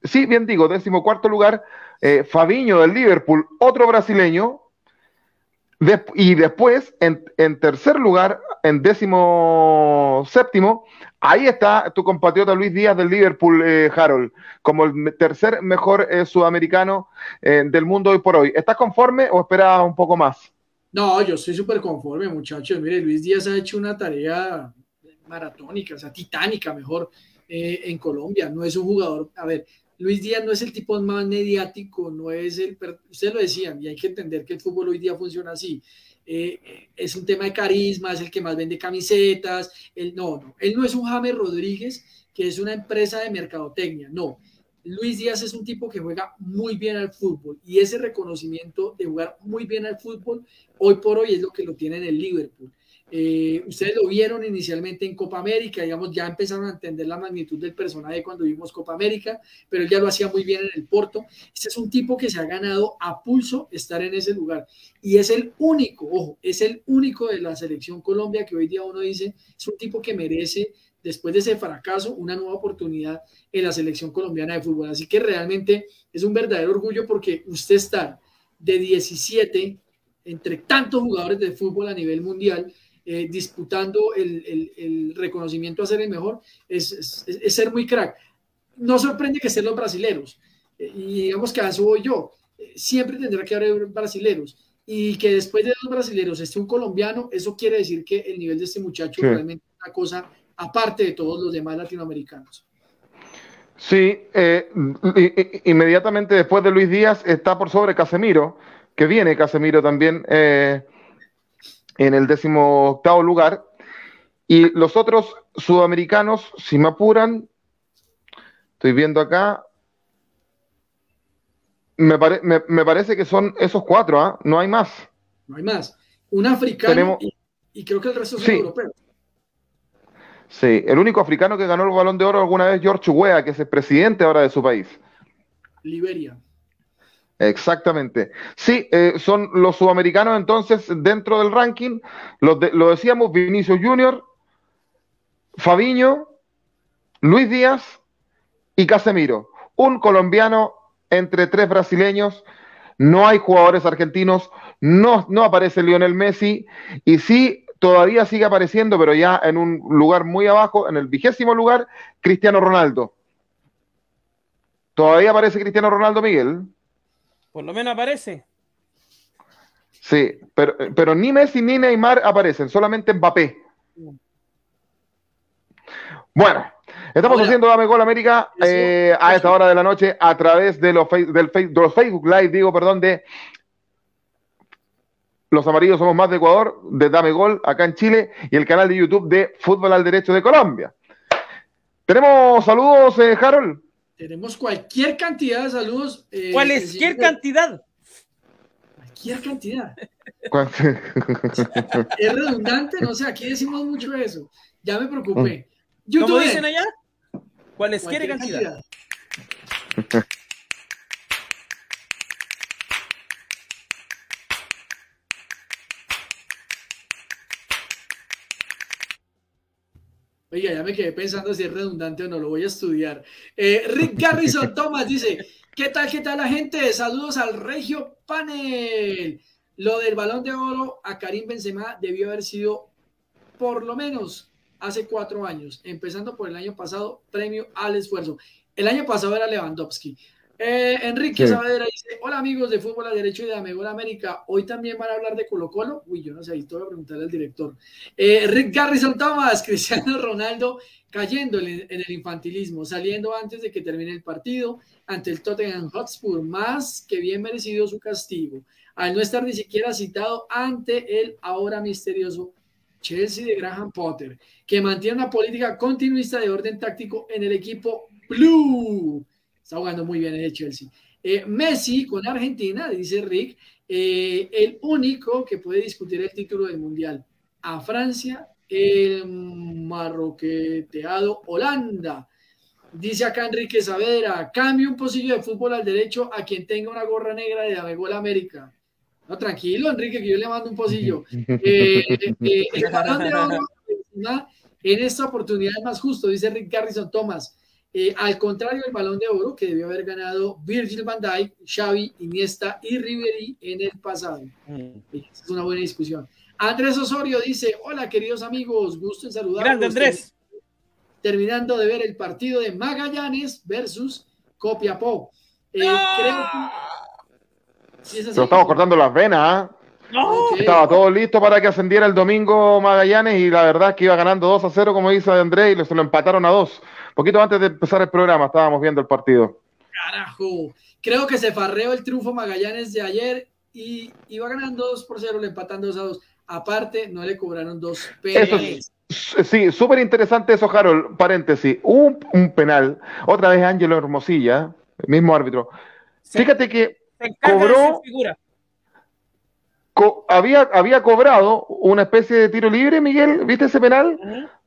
sí, bien digo, décimo cuarto lugar, eh, Fabiño del Liverpool, otro brasileño, y después, en, tercer lugar, en décimo séptimo, ahí está tu compatriota Luis Díaz del Liverpool, eh, Harold, como el tercer mejor eh, sudamericano eh, del mundo hoy por hoy. ¿Estás conforme o esperas un poco más? No, yo estoy súper conforme, muchachos. Mire, Luis Díaz ha hecho una tarea maratónica, o sea, titánica, mejor, en Colombia. No es un jugador, a ver, Luis Díaz no es el tipo más mediático, no es el, ustedes lo decían, y hay que entender que el fútbol hoy día funciona así. Eh, es un tema de carisma, es el que más vende camisetas. Él, no, no, él no es un James Rodríguez, que es una empresa de mercadotecnia, no. Luis Díaz es un tipo que juega muy bien al fútbol y ese reconocimiento de jugar muy bien al fútbol hoy por hoy es lo que lo tiene en el Liverpool. Eh, ustedes lo vieron inicialmente en Copa América, digamos, ya empezaron a entender la magnitud del personaje cuando vimos Copa América, pero él ya lo hacía muy bien en el Porto. Este es un tipo que se ha ganado a pulso estar en ese lugar y es el único, ojo, es el único de la selección Colombia que hoy día uno dice es un tipo que merece después de ese fracaso una nueva oportunidad en la selección colombiana de fútbol. Así que realmente es un verdadero orgullo porque usted está de 17 entre tantos jugadores de fútbol a nivel mundial eh, disputando el, reconocimiento a ser el mejor, es, ser muy crack. No sorprende que sean los brasileros, eh, y digamos que a eso voy yo, eh, siempre tendrá que haber brasileros, y que después de los brasileros esté un colombiano, eso quiere decir que el nivel de este muchacho realmente es una cosa aparte de todos los demás latinoamericanos. Sí, inmediatamente después de Luis Díaz está por sobre Casemiro, que viene Casemiro también en el décimo octavo lugar. Y los otros sudamericanos, si me apuran, estoy viendo acá, me, me, parece que son esos cuatro, ¿ah? no hay más. No hay más. Un africano y, creo que el resto son europeos. Sí, el único africano que ganó el balón de oro alguna vez, George Weah, que es el presidente ahora de su país. Liberia. Exactamente. Sí, eh, son los sudamericanos entonces dentro del ranking. Lo, lo decíamos, Vinicio Junior, Fabiño, Luis Díaz y Casemiro. Un colombiano entre tres brasileños. No hay jugadores argentinos. No, no aparece Lionel Messi. Y sí, todavía sigue apareciendo, pero ya en un lugar muy abajo, en el vigésimo lugar, Cristiano Ronaldo. ¿Todavía aparece Cristiano Ronaldo, Miguel? Por lo menos aparece. Sí, pero, pero ni Messi ni Neymar aparecen, solamente Mbappé. Bueno, estamos haciendo Dame Gol América eh, a esta hora de la noche a través de los, del, Facebook Live, digo, perdón, de Los Amarillos Somos Más de Ecuador, de Dame Gol acá en Chile y el canal de YouTube de Fútbol al Derecho de Colombia. ¿Tenemos saludos, eh, Harold? Tenemos cualquier cantidad de saludos. Eh, cualquier cantidad. Cualquier cantidad. (laughs) es redundante, no sé, aquí decimos mucho eso. Ya me preocupé. Mm. ¿Cómo dicen allá? Cualquier cantidad. cantidad. Oiga, ya me quedé pensando si es redundante o no, lo voy a estudiar. Eh, Rick Garrison (laughs) Thomas dice, ¿qué tal, qué tal la gente? Saludos al Regio Panel. Lo del balón de oro a Karim Benzema debió haber sido por lo menos hace cuatro años, empezando por el año pasado, premio al esfuerzo. El año pasado era Lewandowski. Eh, Enrique Sabadera dice: Hola amigos de Fútbol a Derecho y de Amegol América. Hoy también van a hablar de Colo Colo. Uy, yo no sé, ahí voy a preguntarle al director. Eh, Rick Garrison Thomas, (laughs) Cristiano Ronaldo cayendo en el infantilismo, saliendo antes de que termine el partido ante el Tottenham Hotspur, más que bien merecido su castigo, al no estar ni siquiera citado ante el ahora misterioso Chelsea de Graham Potter, que mantiene una política continuista de orden táctico en el equipo Blue. Está jugando muy bien el Chelsea. Eh, Messi con Argentina, dice Rick, eh, el único que puede discutir el título del Mundial. A Francia, el marroqueteado Holanda. Dice acá Enrique Saavedra, cambie un pocillo de fútbol al derecho a quien tenga una gorra negra de Amegol América. No, tranquilo, Enrique, que yo le mando un pocillo. (laughs) Eh, eh, en esta oportunidad es más justo, dice Rick Garrison Thomas. Eh, al contrario del balón de oro que debió haber ganado Virgil van Dijk, Xavi, Iniesta y Ribery en el pasado. Mm. Es una buena discusión. Andrés Osorio dice, hola queridos amigos, gusto en saludarlos. Grande Andrés. Terminando de ver el partido de Magallanes versus Copiapó. Eh, creo que... estamos cortando las venas, ¿ah? Estaba todo listo para que ascendiera el domingo Magallanes y la verdad es que iba ganando 2 a 0, como dice Andrés, y se lo empataron a 2 poquito antes de empezar el programa estábamos viendo el partido. Carajo, creo que se farreó el triunfo Magallanes de ayer y iba ganando 2 por 0, le empatan 2 a 2. Aparte, no le cobraron dos penales. sí, súper interesante eso, Harold. Paréntesis, un, un penal, otra vez Ángelo Hermosilla, el mismo árbitro. Fíjate que cobró, había, había cobrado una especie de tiro libre, Miguel, ¿viste ese penal?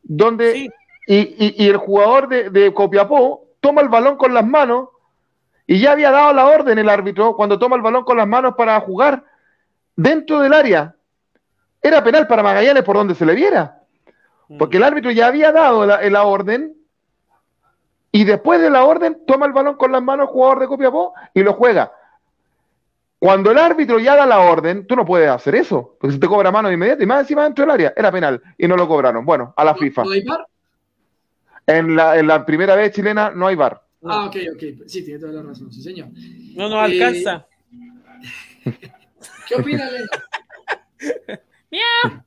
Donde y, el jugador de, Copiapó toma el balón con las manos y ya había dado la orden el árbitro cuando toma el balón con las manos para jugar dentro del área. Era penal para Magallanes por donde se le viera. Porque el árbitro ya había dado la, orden y después de la orden toma el balón con las manos el jugador de Copiapó y lo juega. Cuando el árbitro ya da la orden, tú no puedes hacer eso, porque se te cobra mano de inmediato y más encima dentro del área. Era penal y no lo cobraron. Bueno, a la FIFA. En la, en la primera vez chilena no hay bar. Ah, ok, ok. Sí, tiene toda la razón, sí, señor. No nos alcanza. ¿Qué opina, Elena? (laughs) ¡Miau!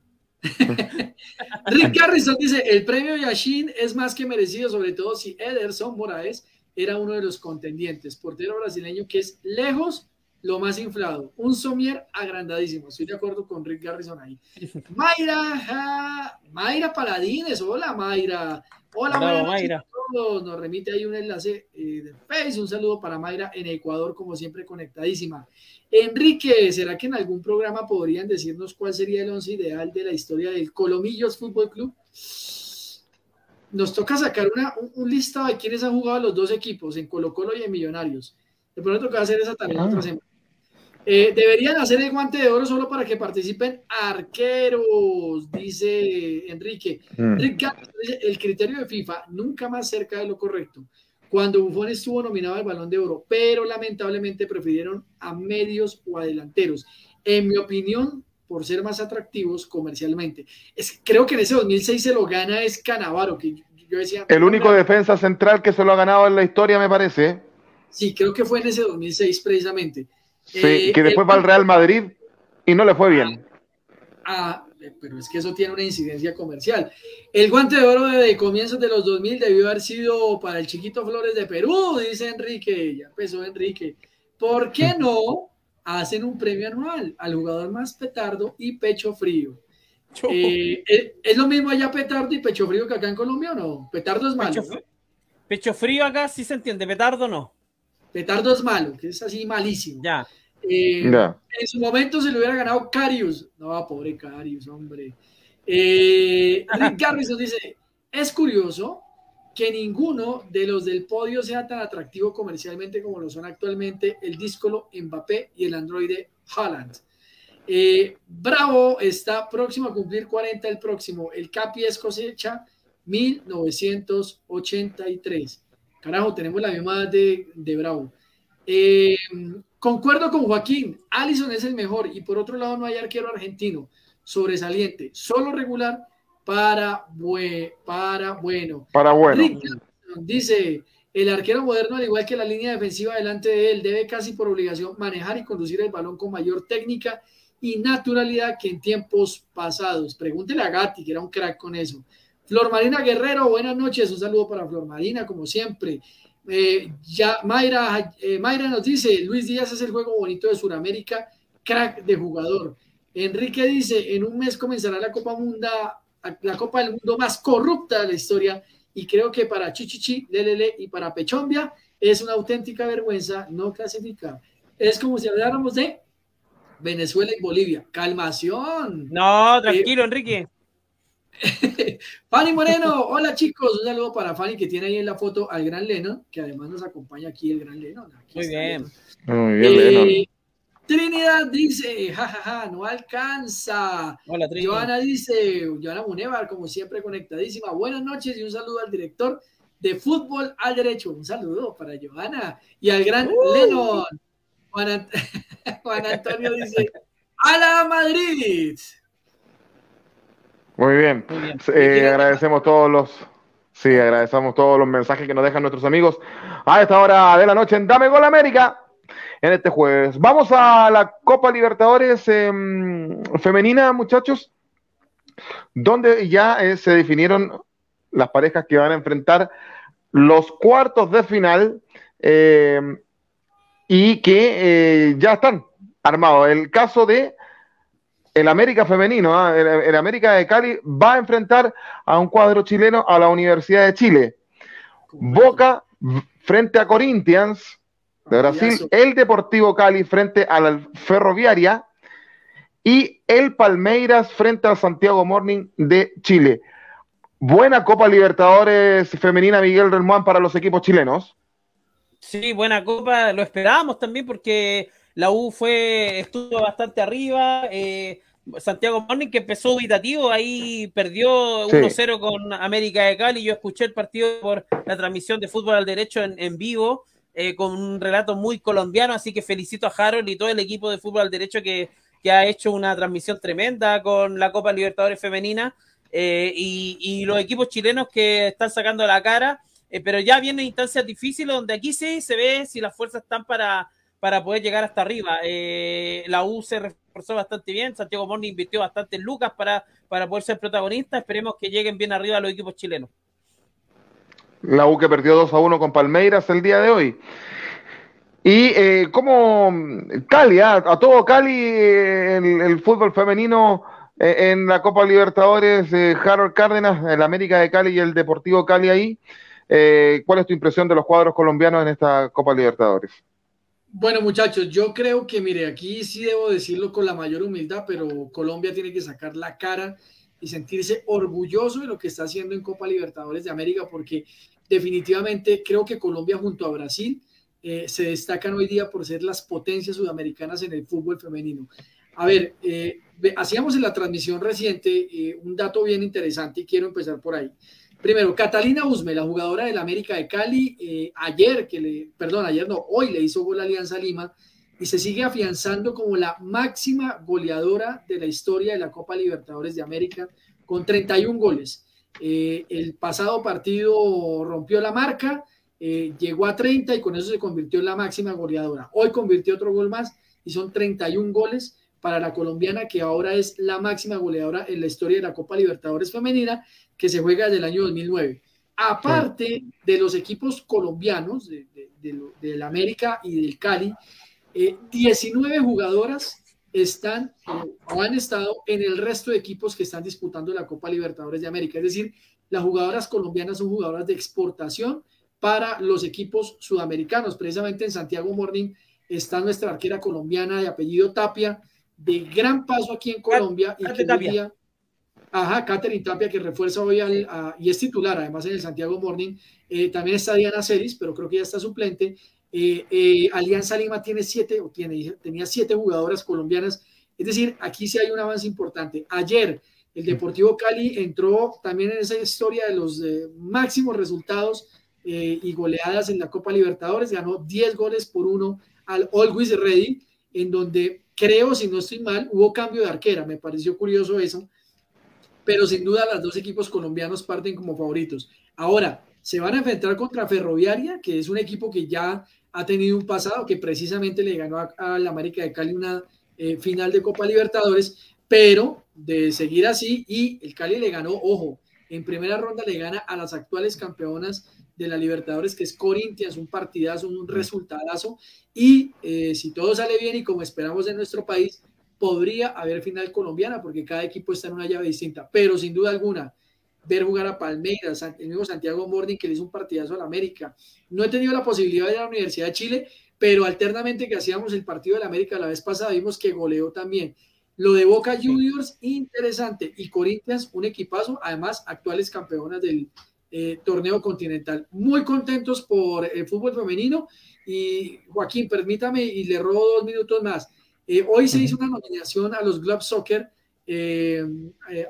Rick Garrison dice: el premio Yashin es más que merecido, sobre todo si Ederson Moraes era uno de los contendientes. Portero brasileño que es lejos lo más inflado. Un somier agrandadísimo. Estoy de acuerdo con Rick Garrison ahí. (laughs) Mayra, Mayra Paladines. Hola, Mayra. Hola, Mayra. Nos remite ahí un enlace eh, de Facebook. Un saludo para Mayra en Ecuador, como siempre, conectadísima. Enrique, ¿será que en algún programa podrían decirnos cuál sería el once ideal de la historia del Colomillos Fútbol Club? Nos toca sacar una, un, listado de quienes han jugado los dos equipos, en Colo Colo y en Millonarios. De pronto toca hacer esa también otra semana. Eh, deberían hacer el guante de oro solo para que participen arqueros, dice Enrique. Mm. el criterio de FIFA nunca más cerca de lo correcto. Cuando Buffon estuvo nominado al balón de oro, pero lamentablemente prefirieron a medios o a delanteros. En mi opinión, por ser más atractivos comercialmente. Es, creo que en ese 2006 se lo gana es Canavaro, que yo decía. El único defensa central que se lo ha ganado en la historia, me parece. Sí, creo que fue en ese 2006 precisamente. Sí, eh, que después va al Real Madrid y no le fue bien. Ah, pero es que eso tiene una incidencia comercial. El guante de oro de comienzos de los 2000 debió haber sido para el chiquito Flores de Perú, dice Enrique. Ya empezó Enrique. ¿Por qué no hacen un premio anual al jugador más petardo y pecho frío? Eh, eh, ¿Es lo mismo allá petardo y pecho frío que acá en Colombia o no? Petardo es malo. Pecho, frío acá sí se entiende, petardo no. Petardo es malo, que es así malísimo. Ya. Eh, en su momento se le hubiera ganado Carius. No, pobre Carius, hombre. Eh, (laughs) Rick Garrison dice: Es curioso que ninguno de los del podio sea tan atractivo comercialmente como lo son actualmente el díscolo Mbappé y el androide Haaland. Eh, Bravo está próximo a cumplir 40 el próximo. El Capi es cosecha 1983. Carajo, tenemos la misma de, de Bravo. Eh, concuerdo con Joaquín, Allison es el mejor y por otro lado no hay arquero argentino sobresaliente, solo regular para, para bueno. Para bueno. dice, El arquero moderno, al igual que la línea defensiva delante de él, debe casi por obligación manejar y conducir el balón con mayor técnica y naturalidad que en tiempos pasados. Pregúntele a Gatti, que era un crack con eso. Flor Marina Guerrero, buenas noches. Un saludo para Flor Marina, como siempre. Eh, ya Mayra, eh, Mayra nos dice, Luis Díaz es el juego bonito de Sudamérica, crack de jugador. Enrique dice, en un mes comenzará la Copa Munda, la Copa del Mundo más corrupta de la historia y creo que para Chichichi, Lelele y para Pechombia es una auténtica vergüenza no clasificar. Es como si habláramos de Venezuela y Bolivia. Calmación. No, tranquilo, eh, Enrique. (laughs) Fanny Moreno, hola chicos, un saludo para Fanny que tiene ahí en la foto al gran Lennon, que además nos acompaña aquí el gran Lennon. Muy bien. Muy bien, Lennon. Eh, Trinidad dice, jajaja, no alcanza. Hola, Trinidad. Joana dice, Joana Munevar, como siempre, conectadísima. Buenas noches y un saludo al director de fútbol al derecho. Un saludo para Joana y al gran uh. Lennon. Juan, (laughs) Juan Antonio dice, ¡A la Madrid! Muy bien. Eh, agradecemos todos los. Sí, agradecemos todos los mensajes que nos dejan nuestros amigos a esta hora de la noche en Dame Gol América en este jueves. Vamos a la Copa Libertadores em, femenina, muchachos, donde ya eh, se definieron las parejas que van a enfrentar los cuartos de final em, y que eh, ya están armados. El caso de el América femenino, ¿ah? el, América de Cali va a enfrentar a un cuadro chileno a la Universidad de Chile. Boca frente a Corinthians de Brasil, el Deportivo Cali frente a la Ferroviaria y el Palmeiras frente al Santiago Morning de Chile. Buena Copa Libertadores femenina Miguel Relmuán para los equipos chilenos. Sí, buena Copa, lo esperábamos también porque la U fue, estuvo bastante arriba. Eh, Santiago Morning, que empezó ubicativo, ahí perdió 1-0 con América de Cali. Yo escuché el partido por la transmisión de fútbol al derecho en, vivo, eh, con un relato muy colombiano. Así que felicito a Harold y todo el equipo de fútbol al derecho que, ha hecho una transmisión tremenda con la Copa Libertadores Femenina. Eh, y, los equipos chilenos que están sacando la cara. pero ya vienen instancias difíciles donde aquí sí se ve si las fuerzas están para para poder llegar hasta arriba. Eh, la U se reforzó bastante bien, Santiago Morni invirtió bastante en Lucas para, para poder ser protagonista. Esperemos que lleguen bien arriba los equipos chilenos. La U que perdió 2 a 1 con Palmeiras el día de hoy. Y eh, como Cali, ah, a, todo Cali, el, el fútbol femenino eh, en la Copa Libertadores, Harold Cárdenas, el América de Cali y el Deportivo Cali ahí. ¿Cuál es tu impresión de los cuadros colombianos en esta Copa Libertadores? Bueno, muchachos, yo creo que, mire, aquí sí debo decirlo con la mayor humildad, pero Colombia tiene que sacar la cara y sentirse orgulloso de lo que está haciendo en Copa Libertadores de América, porque definitivamente creo que Colombia junto a Brasil eh, se destacan hoy día por ser las potencias sudamericanas en el fútbol femenino. A ver, eh, hacíamos en la transmisión reciente eh, un dato bien interesante y quiero empezar por ahí. Primero, Catalina Usme, la jugadora del América de Cali, eh, ayer, que le, perdón, ayer no, hoy le hizo gol a Alianza Lima y se sigue afianzando como la máxima goleadora de la historia de la Copa Libertadores de América con 31 goles. Eh, el pasado partido rompió la marca, eh, llegó a 30 y con eso se convirtió en la máxima goleadora. Hoy convirtió otro gol más y son 31 goles para la colombiana, que ahora es la máxima goleadora en la historia de la Copa Libertadores Femenina, que se juega desde el año 2009. Aparte de los equipos colombianos, de, del América y del Cali, 19 eh, jugadoras están o han estado en el resto de equipos que están disputando la Copa Libertadores de América. Es decir, las jugadoras colombianas son jugadoras de exportación para los equipos sudamericanos. Precisamente en Santiago Morning está nuestra arquera colombiana de apellido Tapia, de gran paso aquí en Colombia y que día, ajá, Catherine Tapia que refuerza hoy al, y es titular además en el Santiago Morning, eh, también está Diana Celis, pero creo que ya está suplente. Eh, eh, Alianza Lima tiene siete, o tiene, tenía siete jugadoras colombianas, es decir, aquí sí hay un avance importante. Ayer el Deportivo Cali entró también en esa historia de los máximos resultados y goleadas en la Copa Libertadores, ganó 10 goles por uno al Always Ready, en donde creo, si no estoy mal, hubo cambio de arquera, me pareció curioso eso, pero sin duda los dos equipos colombianos parten como favoritos. Ahora, se van a enfrentar contra Ferroviaria, que es un equipo que ya ha tenido un pasado, que precisamente le ganó a, la América de Cali una eh, final de Copa Libertadores, pero de seguir así, y el Cali le ganó, ojo, en primera ronda le gana a las actuales campeonas de la Libertadores, que es Corinthians, un partidazo, un resultadazo, y eh, si todo sale bien y como esperamos en nuestro país, podría haber final colombiana, porque cada equipo está en una llave distinta, pero sin duda alguna, ver jugar a Palmeiras, el mismo Santiago Morning que le hizo un partidazo a la América. No he tenido la posibilidad de ir a la Universidad de Chile, pero alternamente que hacíamos el partido de la América la vez pasada, vimos que goleó también. Lo de Boca Juniors, interesante. Y Corinthians, un equipazo, además actuales campeonas del eh, torneo continental. Muy contentos por el fútbol femenino. Y Joaquín, permítame y le robo dos minutos más. Eh, hoy se hizo una nominación a los Globe Soccer eh,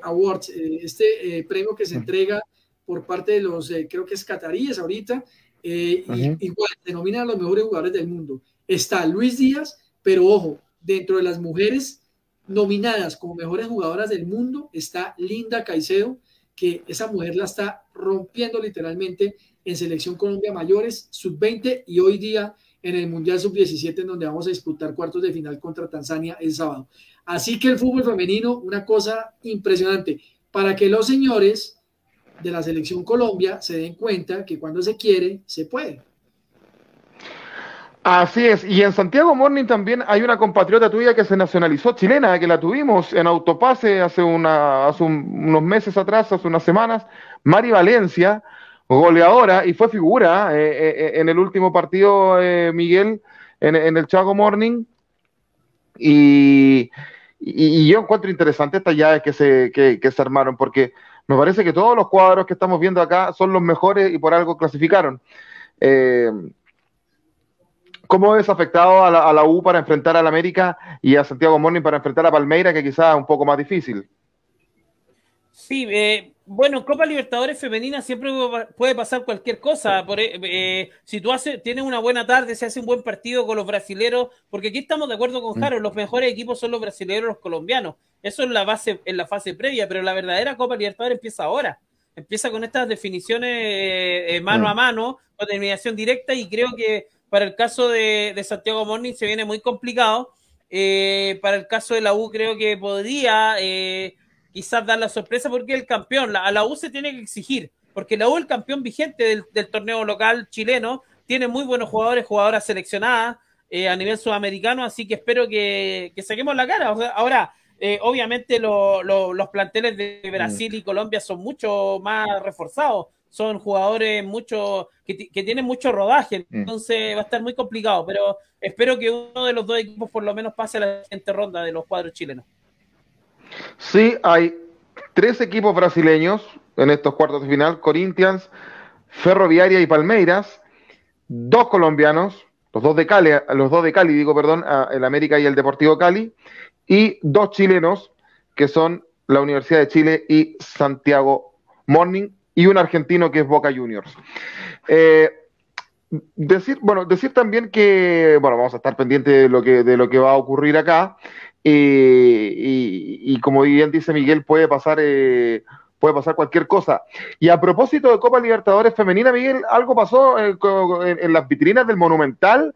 Awards, este premio que se entrega por parte de los, creo que es cataríes ahorita, y, igual denominan a los mejores jugadores del mundo. Está Luis Díaz, pero ojo, dentro de las mujeres nominadas como mejores jugadoras del mundo está Linda Caicedo, que esa mujer la está rompiendo literalmente en Selección Colombia Mayores, Sub-20 y hoy día en el Mundial Sub-17 en donde vamos a disputar cuartos de final contra Tanzania el sábado. Así que el fútbol femenino, una cosa impresionante, para que los señores de la Selección Colombia se den cuenta que cuando se quiere, se puede. Así es, y en Santiago Morning también hay una compatriota tuya que se nacionalizó chilena, que la tuvimos en autopase hace, una, hace unos meses atrás, hace unas semanas, Mari Valencia, goleadora, y fue figura eh, eh, eh, en el último partido, Miguel, en, el Chago Morning, y, yo encuentro interesante estas llaves que se, que se armaron, porque me parece que todos los cuadros que estamos viendo acá son los mejores y por algo clasificaron. Eh, ¿Cómo es afectado a la, U para enfrentar al América y a Santiago Morning para enfrentar a Palmeira, que quizás es un poco más difícil? Sí, eh, bueno, Copa Libertadores Femenina siempre puede pasar cualquier cosa. Por, eh, eh, si tú haces, tienes una buena tarde, se hace un buen partido con los brasileros, porque aquí estamos de acuerdo con mm. Jaro, los mejores equipos son los brasileños y los colombianos. Eso es la base, en la fase previa, pero la verdadera Copa Libertadores empieza ahora. Empieza con estas definiciones mano mm. a mano, con terminación directa, y creo que para el caso de, Santiago Morning se viene muy complicado. Eh, para el caso de la U creo que podría eh, quizás dar la sorpresa porque el campeón, a la U se tiene que exigir, porque la U el campeón vigente del, torneo local chileno, tiene muy buenos jugadores, jugadoras seleccionadas eh, a nivel sudamericano, así que espero que, saquemos la cara. ahora, obviamente los planteles de Brasil y Colombia son mucho más reforzados, son jugadores mucho que, tienen mucho rodaje, mm. entonces va a estar muy complicado, pero espero que uno de los dos equipos por lo menos pase a la siguiente ronda de los cuadros chilenos. Sí, hay tres equipos brasileños en estos cuartos de final, Corinthians, Ferroviaria y Palmeiras, dos colombianos, los dos de Cali, los dos de Cali, digo, perdón, el América y el Deportivo Cali, y dos chilenos que son la Universidad de Chile y Santiago Morning, y un argentino que es Boca Juniors. Eh, decir, bueno, decir también que, bueno, vamos a estar pendientes de lo que, de lo que va a ocurrir acá. y, como bien dice Miguel, puede pasar, eh, puede pasar cualquier cosa. Y a propósito de Copa Libertadores Femenina, Miguel, algo pasó eh, en, las vitrinas del Monumental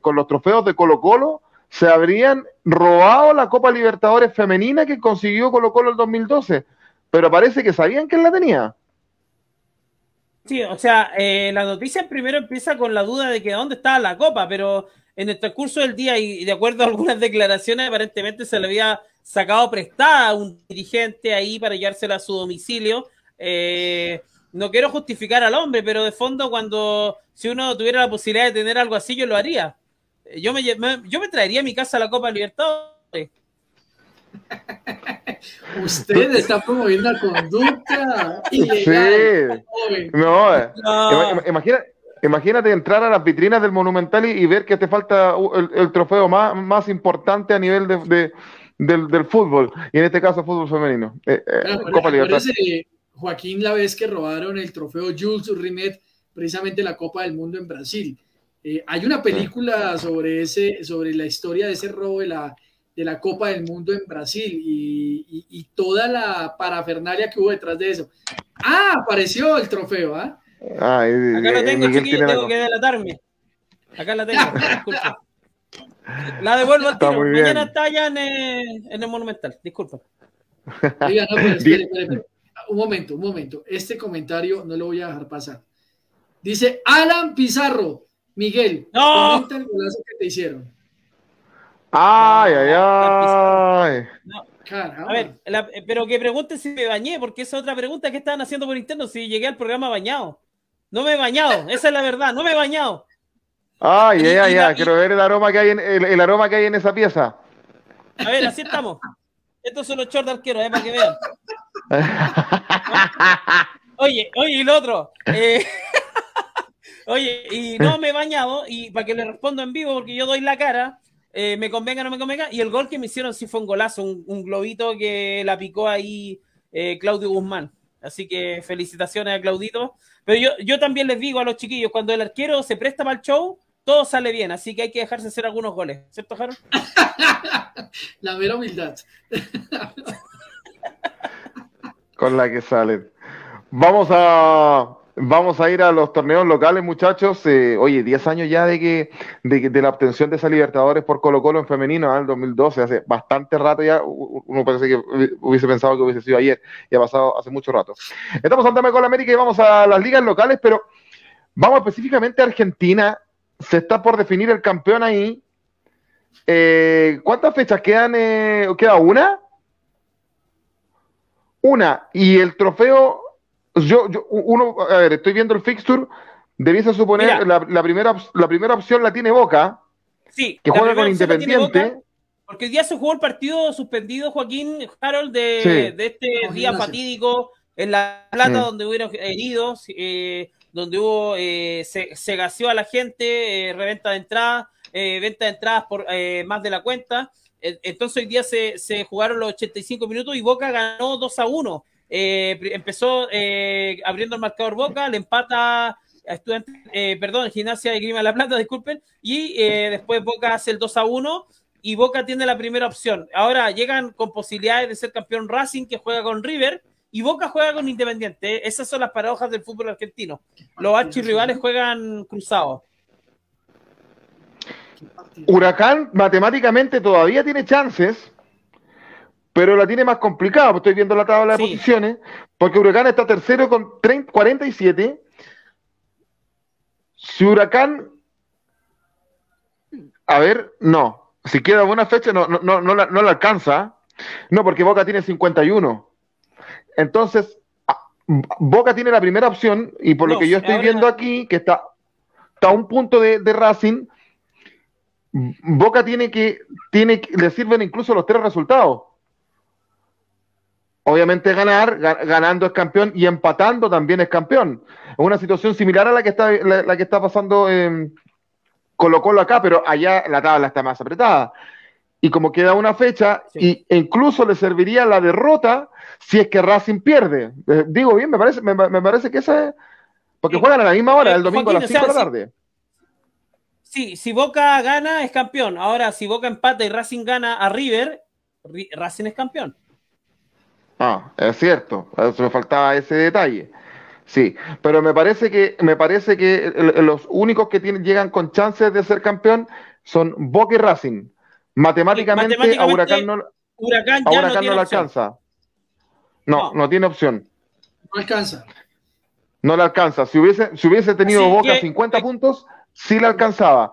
con los trofeos de Colo Colo. Se habrían robado la Copa Libertadores Femenina que consiguió Colo Colo el 2012 pero parece que sabían que él la tenía. Sí, o sea, eh, la noticia primero empieza con la duda de que dónde estaba la copa, pero en el transcurso del día y de acuerdo a algunas (laughs) declaraciones, aparentemente se le había sacado prestada a un dirigente ahí para llevársela a su domicilio. Eh, no quiero justificar al hombre, pero de fondo, cuando si uno tuviera la posibilidad de tener algo así, yo lo haría. Yo me, yo me traería a mi casa la Copa Libertadores. (laughs) Usted está promoviendo la conducta ilegal. Sí. No, eh. Imagínate, entrar a las vitrinas del Monumental y, ver que te falta el, trofeo más, más, importante a nivel de, del, fútbol, y en este caso fútbol femenino. Eh, eh, Joaquín la vez que robaron el trofeo Jules Rimet, precisamente la Copa del Mundo en Brasil. hay una película sobre, ese, sobre la historia de ese robo de la de la Copa del Mundo en Brasil y, toda la parafernalia que hubo detrás de eso. Ah, apareció el trofeo, ¿ah? Ah, Acá lo tengo, chiquillo, tengo que delatarme. Acá la tengo, (laughs) disculpa. La devuelvo al tiro. Mañana está allá en el, en el Monumental, disculpa. Oiga, no, pero (laughs) espere, espere, espere. Un momento, un momento. Este comentario no lo voy a dejar pasar. Dice Alan Pizarro, Miguel, no. comenta el golazo que te hicieron. Ay, ay, ay. No. A ver, pero que pregunte si me bañé, porque esa es otra pregunta que estaban haciendo por interno, si llegué al programa bañado. No me he bañado, (laughs) esa es la verdad, no me he bañado. Ay, ay, ay, ay, quiero ver el aroma que hay en el, aroma que hay en esa pieza. A ver, así estamos. Estos son los shorts de arquero, eh, para que vean. (laughs) Oye, oye, y lo otro. Eh, (laughs) oye, y no me he bañado, y para que le respondo en vivo, porque yo doy la cara, eh, me convenga o no me convenga, y el gol que me hicieron sí fue un golazo, un, globito que la picó ahí eh, Claudio Guzmán. Así que felicitaciones a Claudito. Pero yo, yo también les digo a los chiquillos, cuando el arquero se presta para el show, todo sale bien, así que hay que dejarse hacer algunos goles, ¿cierto, Jaro? (laughs) La mera humildad. (laughs) Con la que salen. Vamos a Vamos a ir a los torneos locales, muchachos. Eh, oye, 10 años ya de que de, la obtención de esa Libertadores por Colo Colo en femenino, en el 2012, hace bastante rato ya, uno parece que hubiese pensado que hubiese sido ayer, y ha pasado hace mucho rato. Estamos en con América y vamos a las ligas locales, pero vamos específicamente a Argentina. Se está por definir el campeón ahí. Eh, ¿Cuántas fechas quedan? Eh, ¿Queda una? Una. Y el trofeo yo, yo, uno, a ver, estoy viendo el fixture, debiese suponer la, la, primera, la primera opción la tiene Boca, sí, que juega con Independiente. porque hoy día se jugó el partido suspendido, Joaquín Harold, de, de este día fatídico en La Plata, donde hubieron heridos, eh, donde hubo, eh, se, se, gaseó a la gente, eh, reventa de entradas, venta de entradas por más de la cuenta. Entonces hoy día se, se jugaron los 85 minutos y Boca ganó 2 a 1 eh, empezó eh, abriendo el marcador Boca, le empata a Estudiantes, eh, perdón, Gimnasia de Grima de la Plata, (laughs) disculpen, y después Boca hace el 2 a 1 y Boca tiene la primera opción. Ahora llegan con posibilidades de ser campeón Racing que juega con River y Boca juega con Independiente. Esas son las paradojas del fútbol argentino. Los archirrivales juegan cruzados. Huracán matemáticamente todavía tiene chances pero la tiene más complicada. Estoy viendo la tabla de posiciones, porque Huracán está tercero con 30, 47. Si Huracán, a ver, no. Si queda buena fecha, no, no, no, la, no la alcanza. No, porque Boca tiene 51. Entonces, Boca tiene la primera opción, y por lo que yo estoy viendo aquí, que está, está a un punto de, de Racing, Boca tiene que, tiene le sirven incluso los tres resultados obviamente ganar, ganando es campeón y empatando también es campeón. Es una situación similar a la que está, la, que está pasando en Colo Colo acá, pero allá la tabla está más apretada. Y como queda una fecha, y, e incluso le serviría la derrota si es que Racing pierde. Eh, digo bien, me parece, me, parece que esa es... Porque juegan a la misma hora, el domingo a las 5 de la tarde. Sí, si Boca gana es campeón. Ahora, si Boca empata y Racing gana a River, Racing es campeón. Ah, es cierto, eso me faltaba ese detalle. Sí, pero me parece que me parece que los únicos que tienen, llegan con chances de ser campeón son Boca y Racing. Matemáticamente, a Huracán no, Huracán a Huracán no, le alcanza. No, no, tiene opción. No alcanza. No le alcanza. Si hubiese, si hubiese tenido Boca 50 puntos, sí le alcanzaba.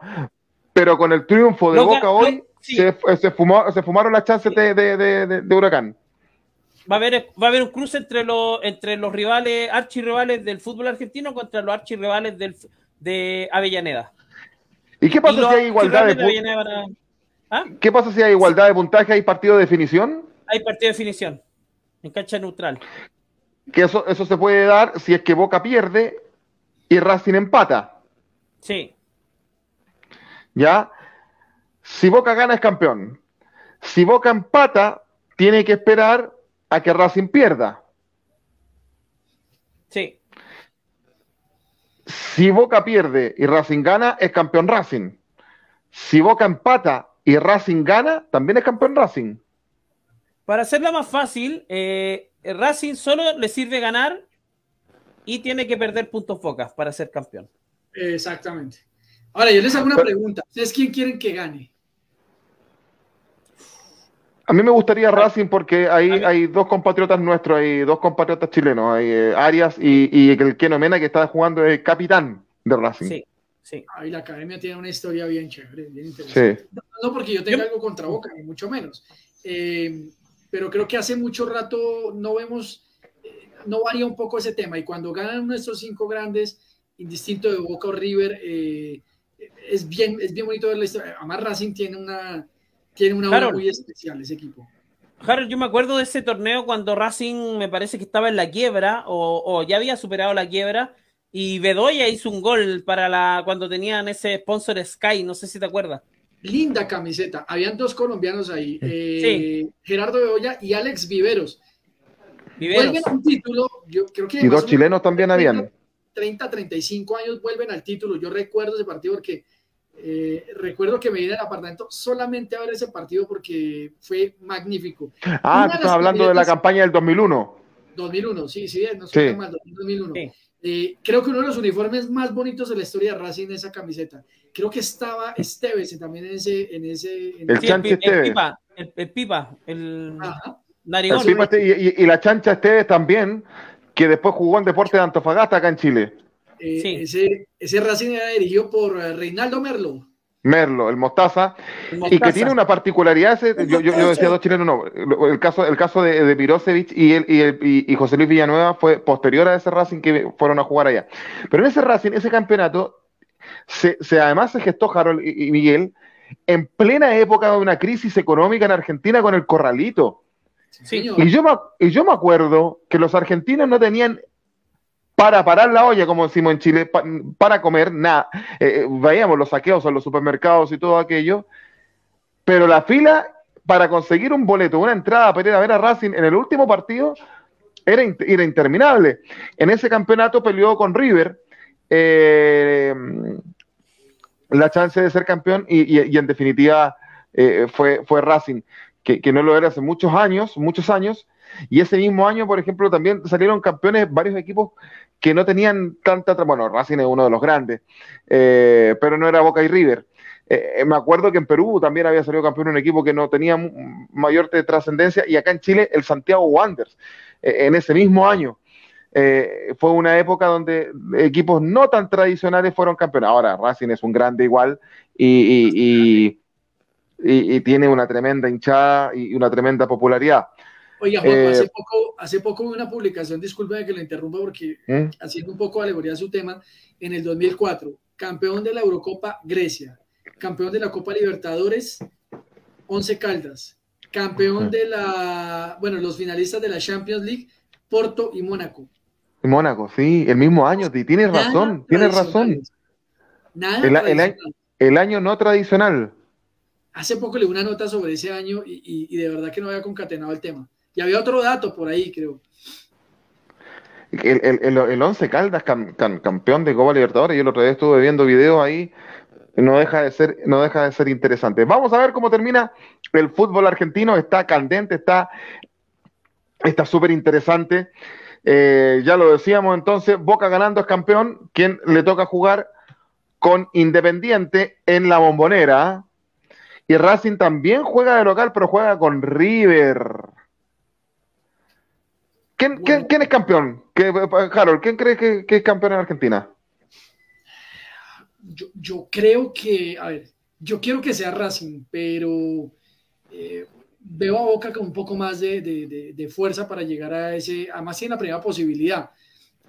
Pero con el triunfo de Boca hoy, se, se, fumaron las chances de, de Huracán va a haber, va a haber un cruce entre los, entre los rivales, archirrivales del fútbol argentino contra los archirrivales del, de Avellaneda. ¿Y qué pasa si hay igualdad de, ¿Ah? ¿Qué pasa si hay igualdad de puntaje? ¿Hay partido de definición? Hay partido de definición, en cancha neutral. Que eso, eso se puede dar si es que Boca pierde y Racing empata. Sí. ¿Ya? Si Boca gana es campeón. Si Boca empata, tiene que esperar a que Racing pierda. Sí. Si Boca pierde y Racing gana, es campeón Racing. Si Boca empata y Racing gana, también es campeón Racing. Para hacerla más fácil, eh, Racing solo le sirve ganar y tiene que perder puntos focas para ser campeón. Exactamente. Ahora, yo les hago una pregunta. ¿Ustedes quién quieren que gane? A mí me gustaría Racing porque hay, hay dos compatriotas nuestros, hay dos compatriotas chilenos, hay eh, Arias y, y el Keno Mena que está jugando es capitán de Racing. Sí, sí. Ahí la academia tiene una historia bien chévere, bien interesante. No, porque yo tenga algo contra Boca, ni mucho menos. Eh, pero creo que hace mucho rato no vemos, eh, no varía un poco ese tema. Y cuando ganan nuestros cinco grandes, indistinto de Boca o River, es, bien, es bien bonito ver la historia. Además, Racing tiene una tiene una obra muy especial ese equipo. Harold, yo me acuerdo de ese torneo cuando Racing me parece que estaba en la quiebra o, ya había superado la quiebra y Bedoya hizo un gol para la cuando tenían ese sponsor Sky, no sé si te acuerdas. Linda camiseta. Habían dos colombianos ahí, eh, Gerardo Bedoya y Alex Viveros. Viveros. Vuelven un título, yo creo que... Y dos chilenos también habían. 30, 35 años vuelven al título. Yo recuerdo ese partido porque eh, recuerdo que me vine al apartamento solamente a ver ese partido porque fue magnífico. Ah, tú estás hablando de la campaña del 2001. 2001, sí, sí, no sé sí. 2001. Eh, creo que uno de los uniformes más bonitos de la historia de Racing es esa camiseta. Creo que estaba Esteves también en ese. En ese el chancha Esteves. El pipa, el, narigón. y, y, la chancha Esteves también, que después jugó en Deporte de Antofagasta acá en Chile. Eh, ese, ese Racing era dirigido por eh, Reinaldo Merlo. Merlo, el Mostaza, y que tiene una particularidad, yo, yo, decía dos chilenos, no, el caso, el caso de, de y, él, y, el, y, José Luis Villanueva fue posterior a ese Racing que fueron a jugar allá. Pero en ese Racing, ese campeonato, se, se además se gestó Harold y, Miguel en plena época de una crisis económica en Argentina con el corralito. Sí, y, yo y yo me acuerdo que los argentinos no tenían para parar la olla, como decimos en Chile, para comer, nada. Eh, eh, veíamos los saqueos en los supermercados y todo aquello, pero la fila para conseguir un boleto, una entrada para a ver a Racing en el último partido, era, era interminable. En ese campeonato peleó con River eh, la chance de ser campeón y, en definitiva fue, fue Racing, que no lo era hace muchos años, muchos años, y ese mismo año, por ejemplo, también salieron campeones varios equipos que no tenían tanta, bueno, Racing es uno de los grandes, eh, pero no era Boca y River. Eh, eh, me acuerdo que en Perú también había salido campeón un equipo que no tenía mayor trascendencia y acá en Chile el Santiago Wanderers en ese mismo año. fue una época donde equipos no tan tradicionales fueron campeones. Ahora Racing es un grande igual y, y tiene una tremenda hinchada y una tremenda popularidad. Oiga, Juan, hace, eh, poco, hace poco vi una publicación, disculpe que lo interrumpa porque ¿Mm? haciendo un poco alegoría a su tema, en el 2004, campeón de la Eurocopa Grecia, campeón de la Copa Libertadores, Once Caldas, campeón de la, bueno, los finalistas de la Champions League, Porto y Mónaco. Mónaco, sí, el mismo año, tienes razón, tienes razón. Nada el, el, año no tradicional. Hace poco leí una nota sobre ese año y, y de verdad que no había concatenado el tema. Y había otro dato por ahí, creo. El, el, el, Once Caldas, campeón de Copa Libertadores, yo el otro día estuve viendo videos ahí, no deja de ser, no deja de ser interesante. Vamos a ver cómo termina el fútbol argentino, está candente, está está súper interesante. Eh, ya lo decíamos entonces, Boca ganando es campeón, quien le toca jugar con Independiente en la bombonera. Y Racing también juega de local, pero juega con River. ¿Quién, es campeón? ¿Qué, Harold, ¿quién cree que, es campeón en Argentina? Yo, creo que, a ver, yo quiero que sea Racing, pero eh, veo a Boca con un poco más de, fuerza para llegar a ese, además tiene la primera posibilidad.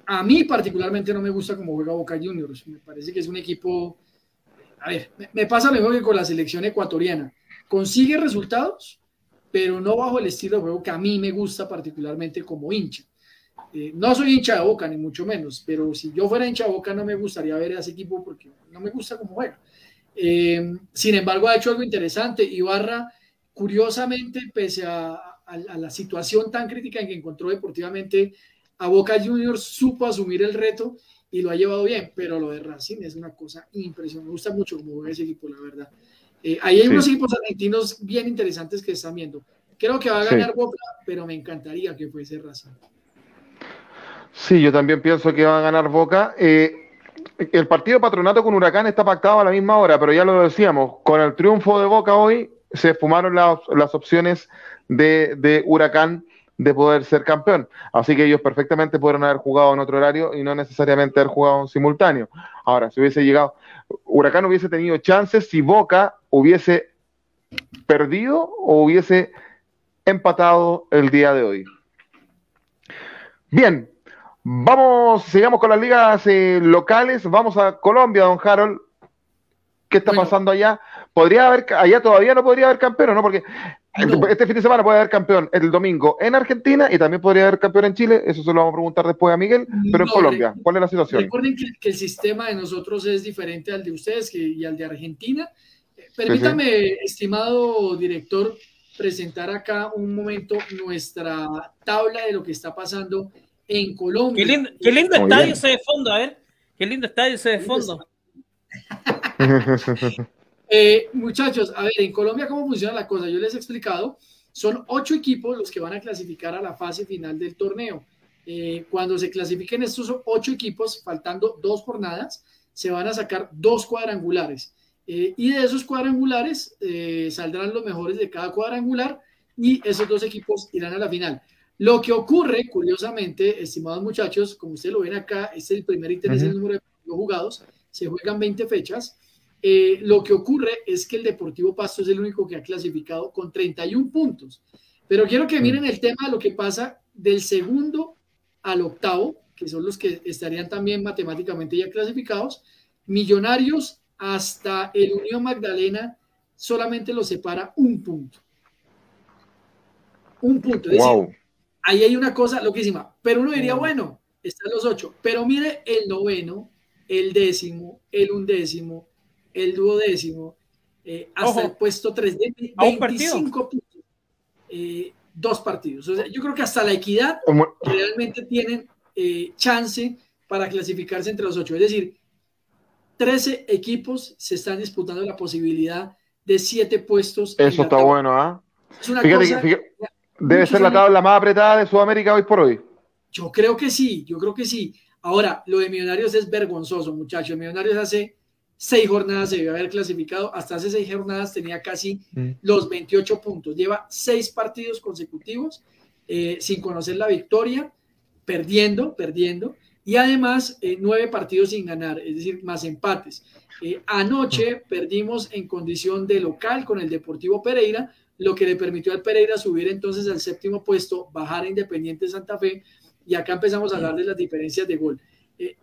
A mí particularmente no me gusta cómo juega Boca Juniors, me parece que es un equipo, a ver, me, me pasa lo mismo que con la selección ecuatoriana, consigue resultados, pero no bajo el estilo de juego que a mí me gusta particularmente como hincha. Eh, no soy hincha de Boca, ni mucho menos, pero si yo fuera hincha de Boca no me gustaría ver a ese equipo porque no me gusta cómo juega. Eh, sin embargo, ha hecho algo interesante. Ibarra, curiosamente, pese a, la situación tan crítica en que encontró deportivamente, a Boca Juniors supo asumir el reto y lo ha llevado bien, pero lo de Racing es una cosa impresionante. Me gusta mucho cómo juega ese equipo, la verdad. Eh, ahí hay unos equipos argentinos bien interesantes que están viendo. Creo que va a ganar Boca, pero me encantaría que fuese Racing. Sí, yo también pienso que va a ganar Boca. Eh, el partido patronato con Huracán está pactado a la misma hora, pero ya lo decíamos, con el triunfo de Boca hoy se fumaron las, las opciones de, de, Huracán de poder ser campeón. Así que ellos perfectamente pudieron haber jugado en otro horario y no necesariamente haber jugado en simultáneo. Ahora, si hubiese llegado, Huracán hubiese tenido chances si Boca hubiese perdido o hubiese empatado el día de hoy. Bien, vamos, sigamos con las ligas eh, locales, vamos a Colombia, don Harold. ¿Qué está bueno, pasando allá? Podría haber, allá todavía no podría haber campeón, ¿no? Porque no. este fin de semana puede haber campeón el domingo en Argentina y también podría haber campeón en Chile. Eso se lo vamos a preguntar después a Miguel. Pero no, en Colombia, ¿cuál es la situación? Recuerden que, que, el sistema de nosotros es diferente al de ustedes que, y al de Argentina. Permítame, sí, sí. estimado director, presentar acá un momento nuestra tabla de lo que está pasando en Colombia. Qué lindo, qué lindo estadio ese de fondo, a ver. Qué lindo estadio ese de fondo. (laughs) eh, muchachos, a ver, en Colombia, ¿cómo funciona la cosa? Yo les he explicado. Son ocho equipos los que van a clasificar a la fase final del torneo. Eh, cuando se clasifiquen estos ocho equipos, faltando dos jornadas, se van a sacar dos cuadrangulares. Eh, y de esos cuadrangulares saldrán los mejores de cada cuadrangular y esos dos equipos irán a la final. Lo que ocurre, curiosamente, estimados muchachos, como ustedes lo ven acá, es el primer interés uh -huh. el número de jugados, se juegan 20 fechas. Eh, lo que ocurre es que el Deportivo Pasto es el único que ha clasificado con 31 puntos. Pero quiero que miren el tema de lo que pasa del segundo al octavo, que son los que estarían también matemáticamente ya clasificados. Millonarios hasta el Unión Magdalena solamente lo separa un punto. Un punto. Es wow. decir, ahí hay una cosa loquísima. Pero uno diría, bueno, están los ocho. Pero mire el noveno, el décimo, el undécimo, el duodécimo, eh, hasta Ojo. el puesto 3 de 25 puntos. Eh, dos partidos. O sea, yo creo que hasta la equidad realmente tienen eh, chance para clasificarse entre los ocho. Es decir, 13 equipos se están disputando la posibilidad de siete puestos. Eso está bueno, ¿ah? ¿eh? Es una fíjate, cosa fíjate, debe ser la tabla más apretada de Sudamérica hoy por hoy. Yo creo que sí, yo creo que sí. Ahora, lo de Millonarios es vergonzoso, muchachos. Millonarios hace seis jornadas se debió haber clasificado. Hasta hace seis jornadas tenía casi mm. los 28 puntos. Lleva seis partidos consecutivos eh, sin conocer la victoria, perdiendo, perdiendo y además eh, nueve partidos sin ganar, es decir, más empates. Eh, anoche perdimos en condición de local con el Deportivo Pereira, lo que le permitió al Pereira subir entonces al séptimo puesto, bajar a Independiente Santa Fe, y acá empezamos a hablar de las diferencias de gol.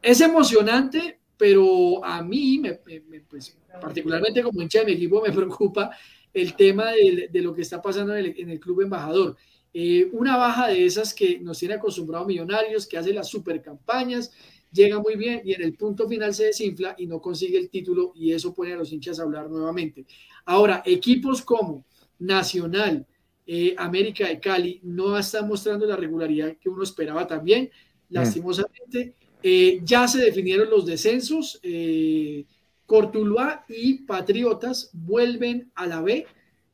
Es emocionante, pero a mí, me, me, pues, particularmente como hincha de mi equipo, me (laughs) preocupa el tema de, de lo que está pasando en el, en el Club Embajador. Eh, una baja de esas que nos tiene acostumbrados millonarios, que hace las super campañas, llega muy bien y en el punto final se desinfla y no consigue el título y eso pone a los hinchas a hablar nuevamente. Ahora, equipos como Nacional, eh, América de Cali no están mostrando la regularidad que uno esperaba también, lastimosamente. Eh, ya se definieron los descensos. Eh, Cortuluá y Patriotas vuelven a la B,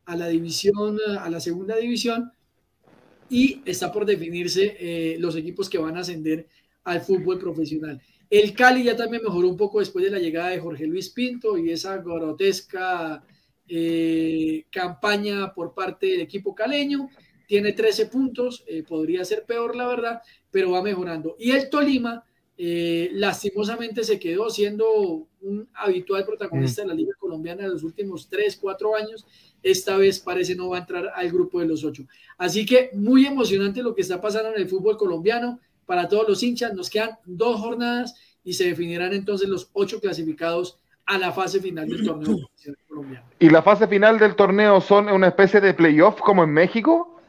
a la división, a la segunda división y está por definirse eh, los equipos que van a ascender al fútbol profesional. El Cali ya también mejoró un poco después de la llegada de Jorge Luis Pinto y esa grotesca eh, campaña por parte del equipo caleño. Tiene 13 puntos, podría ser peor la verdad, pero va mejorando. Y el Tolima, eh, lastimosamente, se quedó siendo un habitual protagonista mm. de la Liga Colombiana de los últimos 3, 4 años esta vez parece no va a entrar al grupo de los ocho. Así que muy emocionante lo que está pasando en el fútbol colombiano para todos los hinchas. Nos quedan dos jornadas y se definirán entonces los ocho clasificados a la fase final del torneo colombiano. ¿Y la fase final del torneo son una especie de playoff como en México?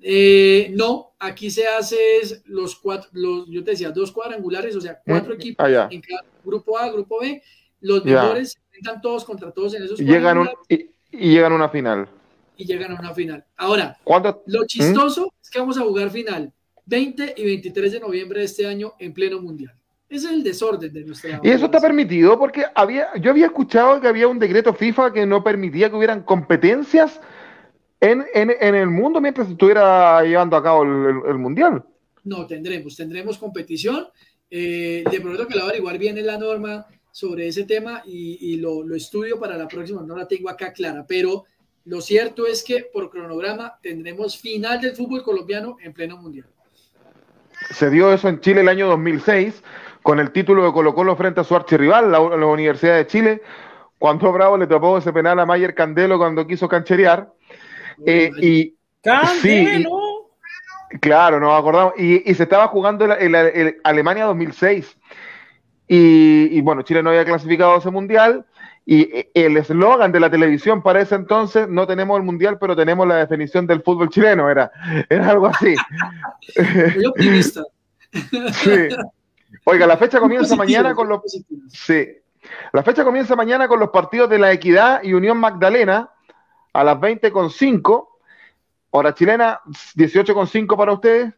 Eh, no, aquí se hace los cuatro, los, yo te decía, dos cuadrangulares, o sea, cuatro equipos ah, en cada grupo A, grupo B, los mejores se enfrentan todos contra todos en esos Llegan un, y, y llegan a una final. Y llegan a una final. Ahora, ¿Cuándo? lo chistoso ¿Mm? es que vamos a jugar final 20 y 23 de noviembre de este año en pleno mundial. Ese es el desorden de nuestra. Y eso está permitido porque había, yo había escuchado que había un decreto FIFA que no permitía que hubieran competencias en, en, en el mundo mientras estuviera llevando a cabo el, el, el mundial. No, tendremos, tendremos competición. Eh, de pronto que la averiguar bien en la norma sobre ese tema y, lo, lo, estudio para la próxima, no la tengo acá clara, pero lo cierto es que por cronograma tendremos final del fútbol colombiano en pleno mundial. Se dio eso en Chile el año 2006 con el título de Colo Colo frente a su archirrival, la, la Universidad de Chile, cuando Bravo le tapó ese penal a Mayer Candelo cuando quiso cancherear. Eh, y, ¡Candelo! claro, nos acordamos. Y, se estaba jugando el, Alemania 2006. Y, y, bueno, Chile no había clasificado a ese mundial. Y el eslogan de la televisión para ese entonces, no tenemos el mundial, pero tenemos la definición del fútbol chileno, era, era algo así. (laughs) Muy optimista. sí. Oiga, la fecha comienza mañana con los. Sí. La fecha comienza mañana con los partidos de la Equidad y Unión Magdalena a las 20.5. Hora chilena, 18.5 para ustedes.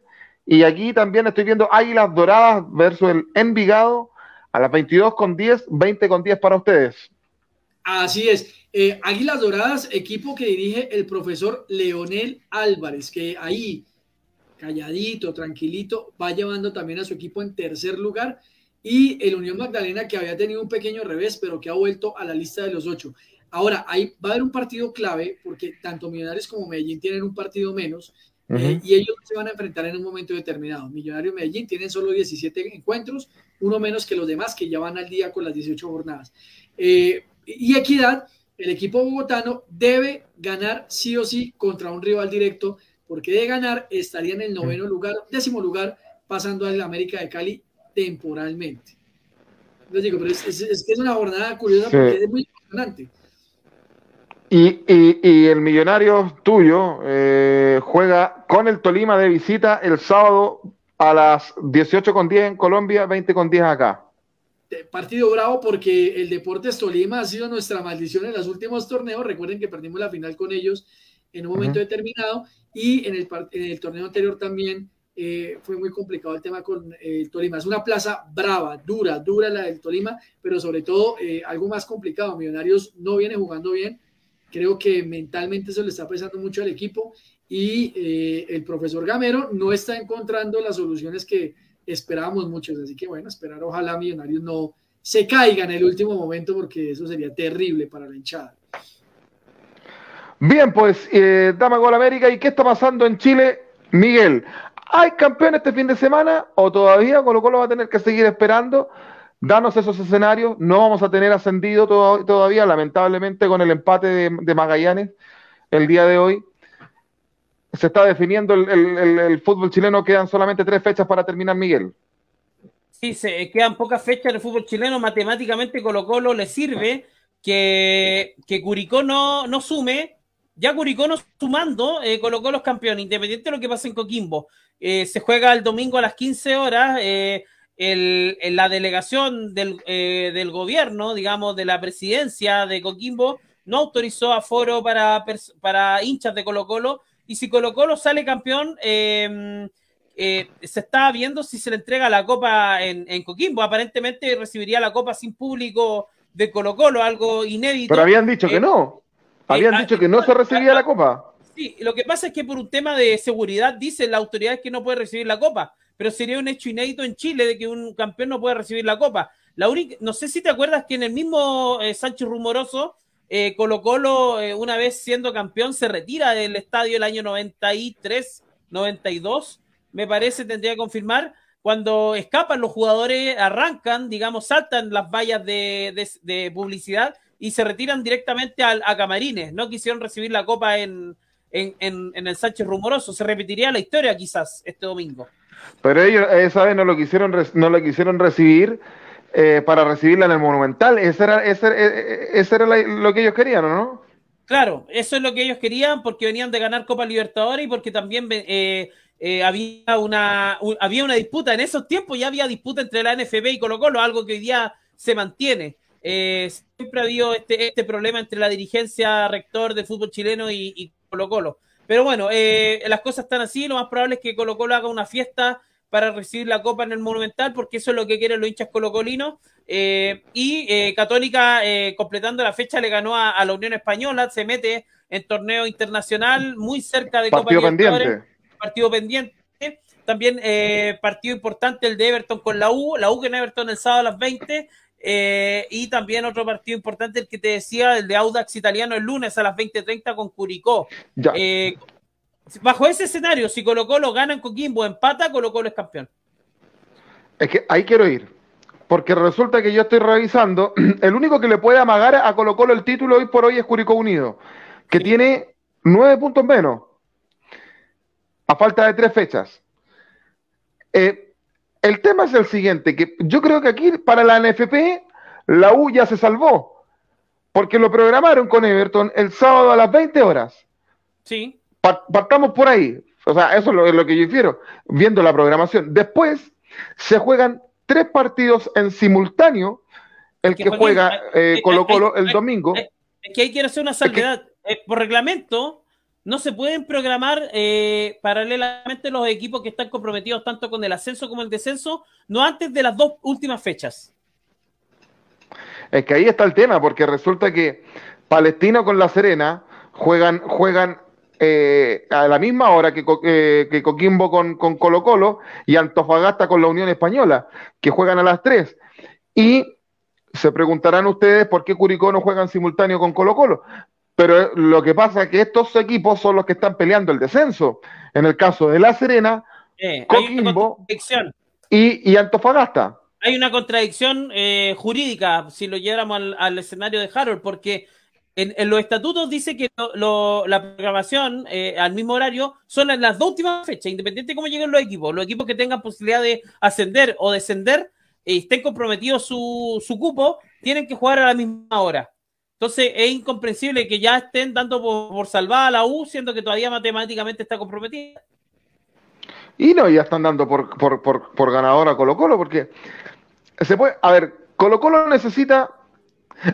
Y aquí también estoy viendo Águilas Doradas versus el Envigado a las 22.10, 20.10 para ustedes. Así es. Eh, Águilas Doradas, equipo que dirige el profesor Leonel Álvarez, que ahí calladito, tranquilito, va llevando también a su equipo en tercer lugar. Y el Unión Magdalena, que había tenido un pequeño revés, pero que ha vuelto a la lista de los ocho. Ahora, ahí va a haber un partido clave, porque tanto Millonarios como Medellín tienen un partido menos, eh, y ellos se van a enfrentar en un momento determinado. Millonarios y Medellín tienen solo 17 encuentros, uno menos que los demás, que ya van al día con las 18 jornadas. Eh, y Equidad, el equipo bogotano, debe ganar sí o sí contra un rival directo porque de ganar estaría en el noveno lugar, décimo lugar, pasando al América de Cali temporalmente. Les digo, pero es, es, es una jornada curiosa porque es muy importante. Y, y, y, el millonario tuyo eh, juega con el Tolima de visita el sábado a las 18.10 en Colombia, 20.10 acá. Partido bravo porque el Deportes Tolima ha sido nuestra maldición en los últimos torneos. Recuerden que perdimos la final con ellos en un momento determinado y en el, en el, torneo anterior también eh, fue muy complicado el tema con eh, el Tolima. Es una plaza brava, dura, dura la del Tolima, pero sobre todo eh, algo más complicado. Millonarios no viene jugando bien. Creo que mentalmente eso le está pesando mucho al equipo y el profesor Gamero no está encontrando las soluciones que esperábamos muchos. Así que bueno, esperar ojalá Millonarios no se caiga en el último momento porque eso sería terrible para la hinchada. Bien, pues, eh, Dama Gol América, ¿y qué está pasando en Chile? Miguel, ¿hay campeón este fin de semana o todavía Colo Colo va a tener que seguir esperando? Danos esos escenarios, no vamos a tener ascendido todavía, lamentablemente, con el empate de, Magallanes el día de hoy. Se está definiendo el, fútbol chileno, quedan solamente tres fechas para terminar, Miguel. Sí, se quedan pocas fechas en el fútbol chileno, matemáticamente Colo Colo le sirve que, Curicó no, no sume, ya Curicó no sumando, eh, colocó los campeones, independiente de lo que pase en Coquimbo. Eh, se juega el domingo a las 15 horas. Eh, el, la delegación del, eh, del, gobierno, digamos, de la presidencia de Coquimbo, no autorizó aforo para, para hinchas de Colo Colo. Y si Colo Colo sale campeón, em, se está viendo si se le entrega la copa en, en, Coquimbo. Aparentemente recibiría la copa sin público de Colo Colo, algo inédito. Pero habían dicho que no. Habían dicho que no se recibía la copa. Sí, lo que pasa es que por un tema de seguridad dicen las autoridades que no puede recibir la copa, pero sería un hecho inédito en Chile de que un campeón no puede recibir la copa. La no sé si te acuerdas que en el mismo eh, Sánchez Rumoroso, eh, Colo Colo, eh, una vez siendo campeón, se retira del estadio el año 93, 92, me parece, tendría que confirmar. Cuando escapan los jugadores, arrancan, digamos, saltan las vallas de publicidad y se retiran directamente a, a Camarines. No quisieron recibir la copa en, en, en, el Sánchez Rumoroso. Se repetiría la historia quizás este domingo. Pero ellos esa vez no lo quisieron, no lo quisieron recibir eh, para recibirla en el Monumental. Ese era, ese, eh, ese era lo que ellos querían, ¿no? Claro, eso es lo que ellos querían porque venían de ganar Copa Libertadores y porque también eh, eh, había, una, había una disputa. En esos tiempos ya había disputa entre la NFB y Colo Colo, algo que hoy día se mantiene. Eh, siempre ha habido este, este, problema entre la dirigencia rector del fútbol chileno y, Colo Colo. Pero bueno, eh, las cosas están así, lo más probable es que Colo Colo haga una fiesta para recibir la copa en el Monumental, porque eso es lo que quieren los hinchas colocolinos. Eh, y Católica, completando la fecha, le ganó a, la Unión Española, se mete en torneo internacional muy cerca de partido Copa pendiente. Partido pendiente. También eh, partido importante el de Everton con la U, la U que en Everton el sábado a las 20. Eh, y también otro partido importante, el que te decía, el de Audax italiano el lunes a las 20.30 con Curicó. Eh, bajo ese escenario, si Colo Colo gana en Coquimbo, empata, Colo Colo es campeón. Es que ahí quiero ir, porque resulta que yo estoy revisando, (clears throat) el único que le puede amagar a Colo Colo el título hoy por hoy es Curicó Unido, que tiene nueve puntos menos, a falta de tres fechas. Eh, el tema es el siguiente, que yo creo que aquí para la NFP la U ya se salvó, porque lo programaron con Everton el sábado a las 20 horas. Sí. Partamos por ahí, o sea, eso es lo, que yo infiero, viendo la programación. Después se juegan tres partidos en simultáneo, el que, juega eh, Colo Colo el domingo. Es que ahí quiero hacer una salvedad. Eh, por reglamento, no se pueden programar eh, paralelamente los equipos que están comprometidos tanto con el ascenso como el descenso, no antes de las dos últimas fechas. Es que ahí está el tema, porque resulta que Palestina con La Serena juegan, juegan eh, a la misma hora que, eh, que Coquimbo con, con, Colo Colo y Antofagasta con la Unión Española, que juegan a las tres. Y se preguntarán ustedes por qué Curicó no juega en simultáneo con Colo Colo. Pero lo que pasa es que estos equipos son los que están peleando el descenso. En el caso de La Serena, Coquimbo y, Antofagasta. Hay una contradicción eh, jurídica si lo lleváramos al, escenario de Harold, porque en, los estatutos dice que la programación eh, al mismo horario son en las dos últimas fechas, independiente de cómo lleguen los equipos. Los equipos que tengan posibilidad de ascender o descender y estén comprometidos su, su cupo, tienen que jugar a la misma hora. Entonces es incomprensible que ya estén dando por, salvada a la U, siendo que todavía matemáticamente está comprometida. Y no, ya están dando por, por, por, ganador a Colo Colo, porque se puede, a ver, Colo Colo necesita,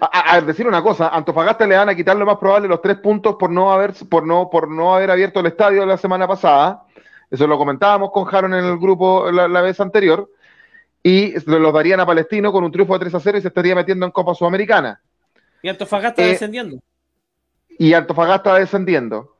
a, decir una cosa, Antofagasta le van a quitar lo más probable los tres puntos por no haber, por no, por no haber abierto el estadio la semana pasada. Eso lo comentábamos con Jaron en el grupo la, la vez anterior. Y los darían a Palestino con un triunfo de 3 a 0 y se estaría metiendo en Copa Sudamericana. Y Antofagasta eh, descendiendo. Y Antofagasta descendiendo.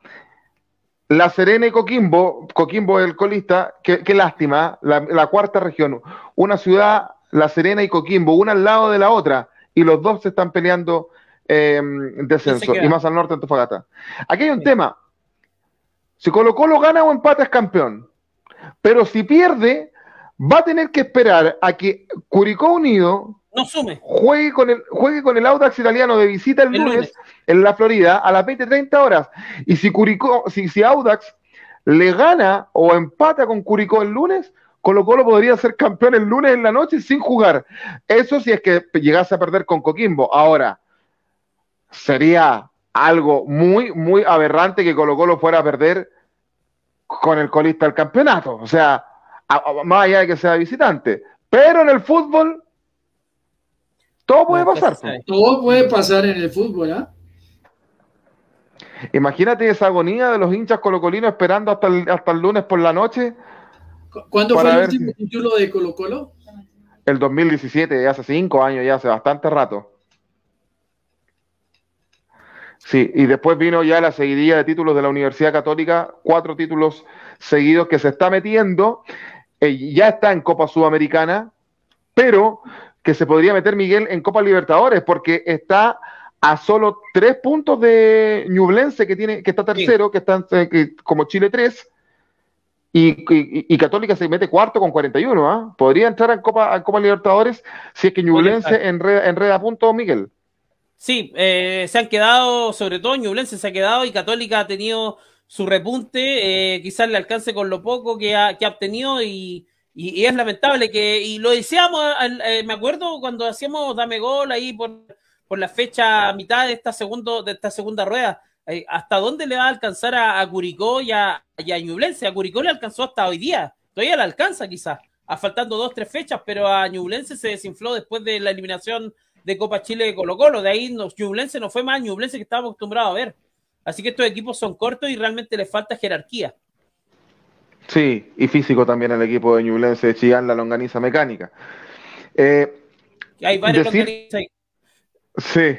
La Serena y Coquimbo, Coquimbo es el colista, qué, lástima, la, cuarta región, una ciudad, La Serena y Coquimbo, una al lado de la otra, y los dos se están peleando eh, descenso, y más al norte Antofagasta. Aquí hay un tema, si Colo Colo gana o empata es campeón, pero si pierde, va a tener que esperar a que Curicó Unido no sume. Juegue con el, juegue con el Audax italiano de visita el, lunes, en la Florida a las 20-30 horas. Y si Curicó, si, si Audax le gana o empata con Curicó el lunes, Colo Colo podría ser campeón el lunes en la noche sin jugar. Eso si es que llegase a perder con Coquimbo. Ahora, sería algo muy, muy aberrante que Colo Colo fuera a perder con el colista del campeonato. O sea, más allá de que sea visitante. Pero en el fútbol todo puede pasar. Todo puede pasar en el fútbol, ¿ah? Imagínate esa agonía de los hinchas colocolinos esperando hasta el, hasta el lunes por la noche. ¿Cuándo fue el último título de Colo Colo? El 2017, hace cinco años, ya hace bastante rato. Sí, y después vino ya la seguidilla de títulos de la Universidad Católica, cuatro títulos seguidos que se está metiendo, eh, ya está en Copa Sudamericana, pero que se podría meter Miguel en Copa Libertadores, porque está a solo tres puntos de Ñublense, que tiene, que está tercero, que está eh, como Chile 3, y, Católica se mete cuarto con 41, ¿ah? Podría entrar en Copa, Copa Libertadores si es que Ñublense enreda, enreda puntos, Miguel. Sí, eh, se han quedado, sobre todo Ñublense se ha quedado y Católica ha tenido su repunte, eh, quizás le alcance con lo poco que ha, que ha obtenido y, y, es lamentable que, y lo decíamos, eh, me acuerdo cuando hacíamos Dame Gol ahí por, por la fecha mitad de esta, segundo, de esta segunda rueda, eh, ¿hasta dónde le va a alcanzar a, Curicó y a, y a Ñublense? A Curicó le alcanzó hasta hoy día, todavía le alcanza quizás, a faltando dos, tres fechas, pero a Ñublense se desinfló después de la eliminación de Copa Chile de Colo Colo, de ahí Ñublense no fue más Ñublense que estábamos acostumbrados a ver. Así que estos equipos son cortos y realmente les falta jerarquía. Sí, y físico también el equipo de Ñublense de Chillán, la longaniza mecánica. Eh, Hay varios Sí.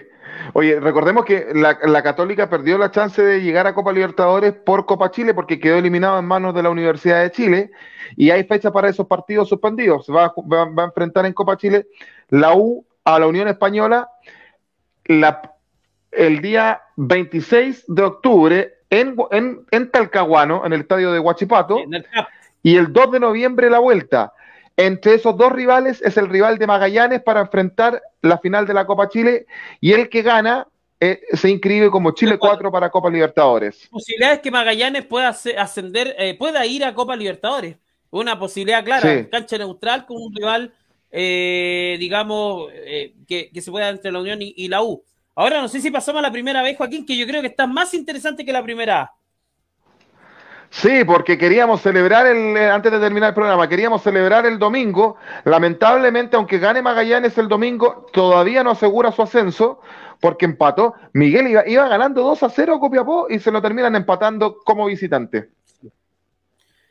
Oye, recordemos que la, Católica perdió la chance de llegar a Copa Libertadores por Copa Chile porque quedó eliminado en manos de la Universidad de Chile y hay fecha para esos partidos suspendidos. Va, a enfrentar en Copa Chile la U a la Unión Española el día 26 de octubre en, en Talcahuano, en el estadio de Huachipato, y el 2 de noviembre la vuelta. Entre esos dos rivales es el rival de Magallanes para enfrentar la final de la Copa Chile y el que gana eh, se inscribe como Chile 4 para Copa Libertadores. Posibilidades que Magallanes pueda ascender, eh, pueda ir a Copa Libertadores. Una posibilidad clara, cancha neutral con un rival, eh, digamos, que, se pueda entre la Unión y, la U. Ahora no sé si pasamos a la primera vez, Joaquín, que yo creo que está más interesante que la primera Sí, porque queríamos celebrar el, eh, antes de terminar el programa, queríamos celebrar el domingo. Lamentablemente, aunque gane Magallanes el domingo, todavía no asegura su ascenso, porque empató. Miguel iba, iba ganando 2 a 0 a Copiapó y se lo terminan empatando como visitante.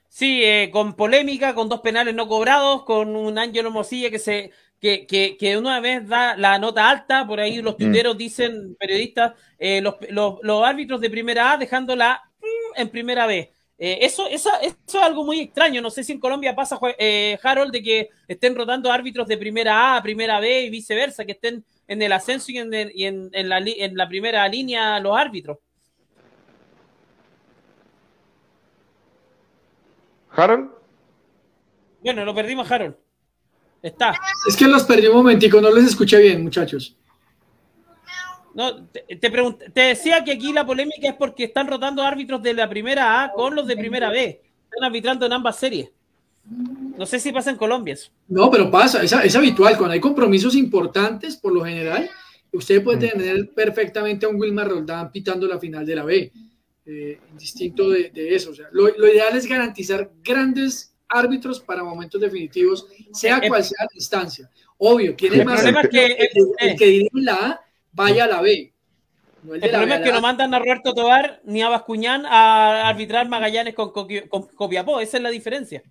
Sí, eh, con polémica, con dos penales no cobrados, con un Ángelo Mosilla que se que, que, que, una vez da la nota alta, por ahí los mm. tuiteros dicen, periodistas, eh, los, los, los, árbitros de primera A dejándola mm, en primera B. Eh, eso, eso, es algo muy extraño. No sé si en Colombia pasa, eh, Harold, de que estén rotando árbitros de primera A, primera B y viceversa, que estén en el ascenso y en, en, la, en la primera línea los árbitros. ¿Harold? Bueno, lo perdimos, Harold. Está. Es que los perdí un momentico, no les escuché bien, muchachos. No, te, te, decía que aquí la polémica es porque están rotando árbitros de la primera A con los de primera B. Están arbitrando en ambas series. No sé si pasa en Colombia eso. No, pero pasa, es, habitual. Cuando hay compromisos importantes, por lo general, usted puede mm. tener perfectamente a un Wilmar Roldán pitando la final de la B. Eh, distinto de, eso. O sea, lo, ideal es garantizar grandes árbitros para momentos definitivos, sea eh, cual sea la instancia. Obvio, quiere más el, que, el, que dirige la A vaya a la B. el, problema es que no mandan a Roberto Tobar ni a Bascuñán a arbitrar Magallanes con, Copiapó, esa es la diferencia.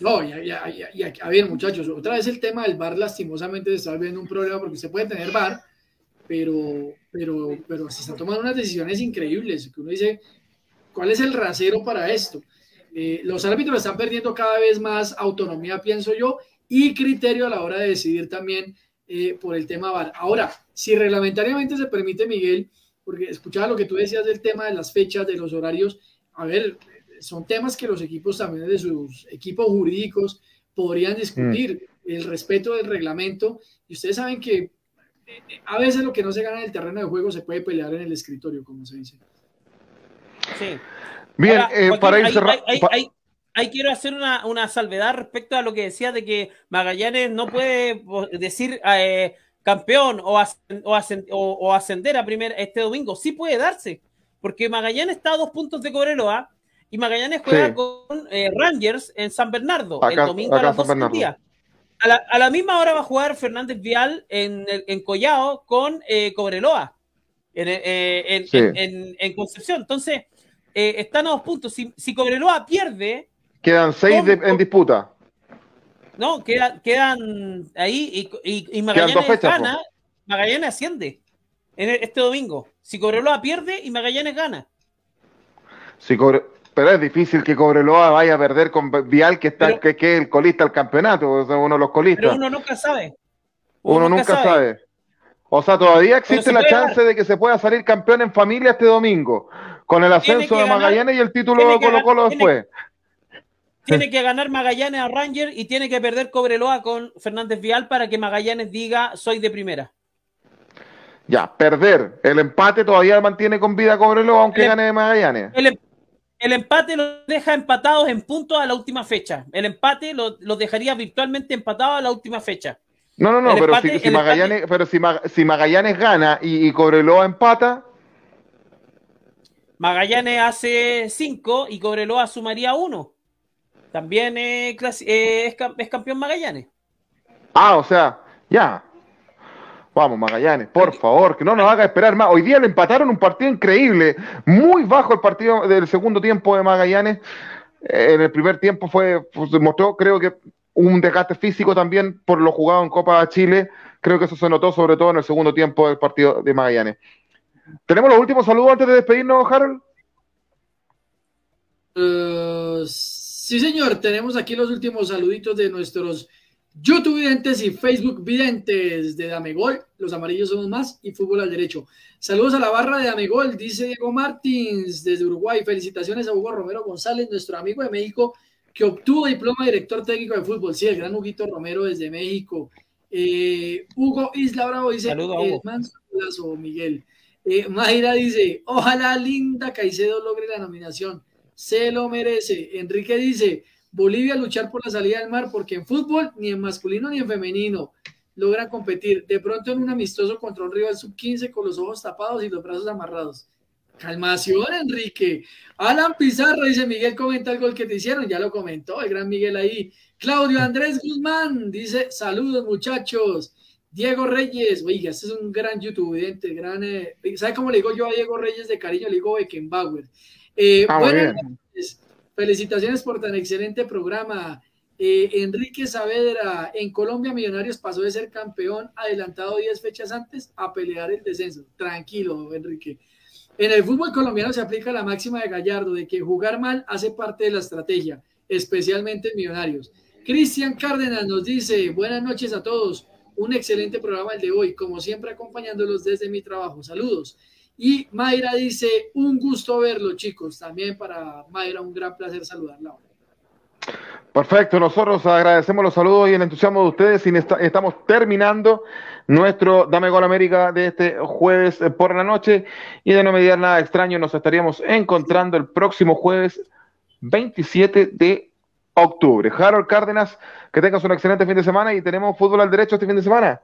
No, ya, ya, ya, a ver, muchachos, otra vez el tema del bar lastimosamente se está viendo un problema porque se puede tener bar, pero, pero, pero se están tomando unas decisiones increíbles, que uno dice, ¿cuál es el rasero para esto? Eh, los árbitros están perdiendo cada vez más autonomía, pienso yo, y criterio a la hora de decidir también eh, por el tema VAR. Ahora, si reglamentariamente se permite, Miguel, porque escuchaba lo que tú decías del tema de las fechas, de los horarios, a ver, son temas que los equipos también de sus equipos jurídicos podrían discutir, mm. el respeto del reglamento, y ustedes saben que eh, a veces lo que no se gana en el terreno de juego se puede pelear en el escritorio, como se dice. Sí. Bien, eh, para ir cerrando ahí quiero hacer una, una, salvedad respecto a lo que decía de que Magallanes no puede decir eh, campeón o, o, ascender a primer este domingo. Sí puede darse, porque Magallanes está a dos puntos de Cobreloa y Magallanes juega con eh, Rangers en San Bernardo el domingo a las 12 del día. A la, a la, misma hora va a jugar Fernández Vial en, en Collao con eh, Cobreloa en, en, en, Concepción. Entonces, están a dos puntos. Si, si Cobreloa pierde, Quedan seis en disputa. No, quedan, quedan ahí y, y, Magallanes gana, Magallanes asciende en este domingo. Si Cobreloa pierde y Magallanes gana. Si pero es difícil que Cobreloa vaya a perder con Vial, que está que, es el colista del campeonato, uno de los colistas. Pero uno nunca sabe. Uno, nunca, sabe. O sea, todavía existe la chance de que se pueda salir campeón en familia este domingo, con el ascenso de Magallanes y el título de Colo Colo después. Tiene que ganar Magallanes a Ranger y tiene que perder Cobreloa con Fernández Vial para que Magallanes diga soy de primera. Ya, perder. El empate todavía mantiene con vida Cobreloa aunque em- gane Magallanes. Em- el, empate los deja empatados en puntos a la última fecha. El empate los lo dejaría virtualmente empatados a la última fecha. No, no, no, pero, si, Magallanes, pero si, Magallanes gana y, y Cobreloa empata. Magallanes hace 5 y Cobreloa sumaría 1 también es, campeón Magallanes. Ah, o sea, ya. Vamos, Magallanes, por favor, que no nos haga esperar más. Hoy día le empataron un partido increíble, muy bajo el partido del segundo tiempo de Magallanes. En el primer tiempo fue, pues, se mostró, creo que un desgaste físico también por lo jugado en Copa Chile. Creo que eso se notó sobre todo en el segundo tiempo del partido de Magallanes. ¿Tenemos los últimos saludos antes de despedirnos, Harold? Uh, sí, señor. Tenemos aquí los últimos saluditos de nuestros YouTube videntes y Facebook videntes de Damegol. Los amarillos somos más y fútbol al derecho. Saludos a la barra de Damegol, dice Diego Martins desde Uruguay. Felicitaciones a Hugo Romero González, nuestro amigo de México, que obtuvo diploma de director técnico de fútbol. Sí, el gran Huguito Romero desde México. Eh, Hugo Isla Bravo dice: Saludos, Miguel. Eh, dice: Ojalá Linda Caicedo logre la nominación. Se lo merece. Enrique dice: Bolivia luchar por la salida del mar porque en fútbol, ni en masculino ni en femenino, logran competir. De pronto en un amistoso contra un rival sub-15 con los ojos tapados y los brazos amarrados. Calmación, Enrique. Alan Pizarro, dice Miguel, comenta el gol que te hicieron. Ya lo comentó el gran Miguel ahí. Claudio Andrés Guzmán dice: Saludos, muchachos. Diego Reyes, oiga, este es un gran youtuber, gran, eh, ¿sabe cómo le digo yo a Diego Reyes de cariño? Le digo Beckenbauer. Eh, ah, felicitaciones por tan excelente programa. Eh, Enrique Saavedra, en Colombia Millonarios pasó de ser campeón adelantado 10 fechas antes a pelear el descenso. Tranquilo, Enrique. En el fútbol colombiano se aplica la máxima de Gallardo de que jugar mal hace parte de la estrategia, especialmente en Millonarios. Cristian Cárdenas nos dice, buenas noches a todos, un excelente programa el de hoy, como siempre acompañándolos desde mi trabajo. Saludos. Y Mayra dice, un gusto verlo, chicos. También para Mayra, un gran placer saludarla. Perfecto, nosotros agradecemos los saludos y el entusiasmo de ustedes y estamos terminando nuestro Dame Gol América de este jueves por la noche y de no mediar nada extraño nos estaríamos encontrando el próximo jueves 27 de octubre. Harold Cárdenas, que tengas un excelente fin de semana y tenemos fútbol al derecho este fin de semana.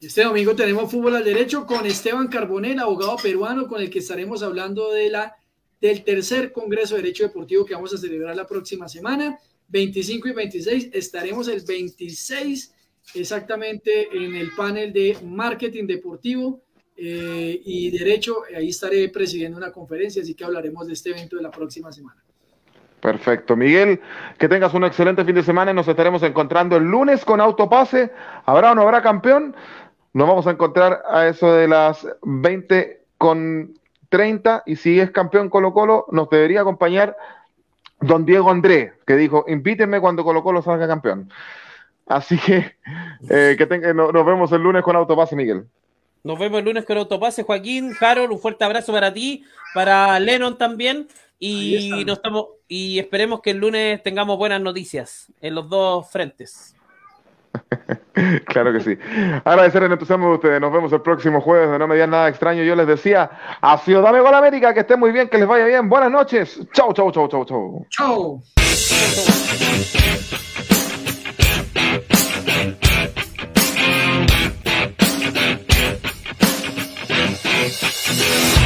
Este domingo tenemos fútbol al derecho con Esteban Carbonel, abogado peruano, con el que estaremos hablando de la, del tercer Congreso de Derecho Deportivo que vamos a celebrar la próxima semana, 25 y 26. Estaremos el 26 exactamente en el panel de marketing deportivo eh, y derecho. Ahí estaré presidiendo una conferencia, así que hablaremos de este evento de la próxima semana. Perfecto. Miguel, que tengas un excelente fin de semana y nos estaremos encontrando el lunes con Autopase. ¿Habrá o no habrá campeón? Nos vamos a encontrar a eso de las 20 con 30 y si es campeón Colo Colo nos debería acompañar don Diego André, que dijo, invítenme cuando Colo Colo salga campeón. Así que, eh, que nos vemos el lunes con Autopase, Miguel. Nos vemos el lunes con Autopase, Joaquín, Harold, un fuerte abrazo para ti, para Lennon también, y, nos estamos, y esperemos que el lunes tengamos buenas noticias en los dos frentes. (laughs) claro que sí. Agradecer el entusiasmo de ustedes. Nos vemos el próximo jueves de No Me Digan Nada Extraño. Yo les decía a Ciudad Gol América que estén muy bien, que les vaya bien. Buenas noches. Chau, chau, chau, chau, chau. Chau. Bye.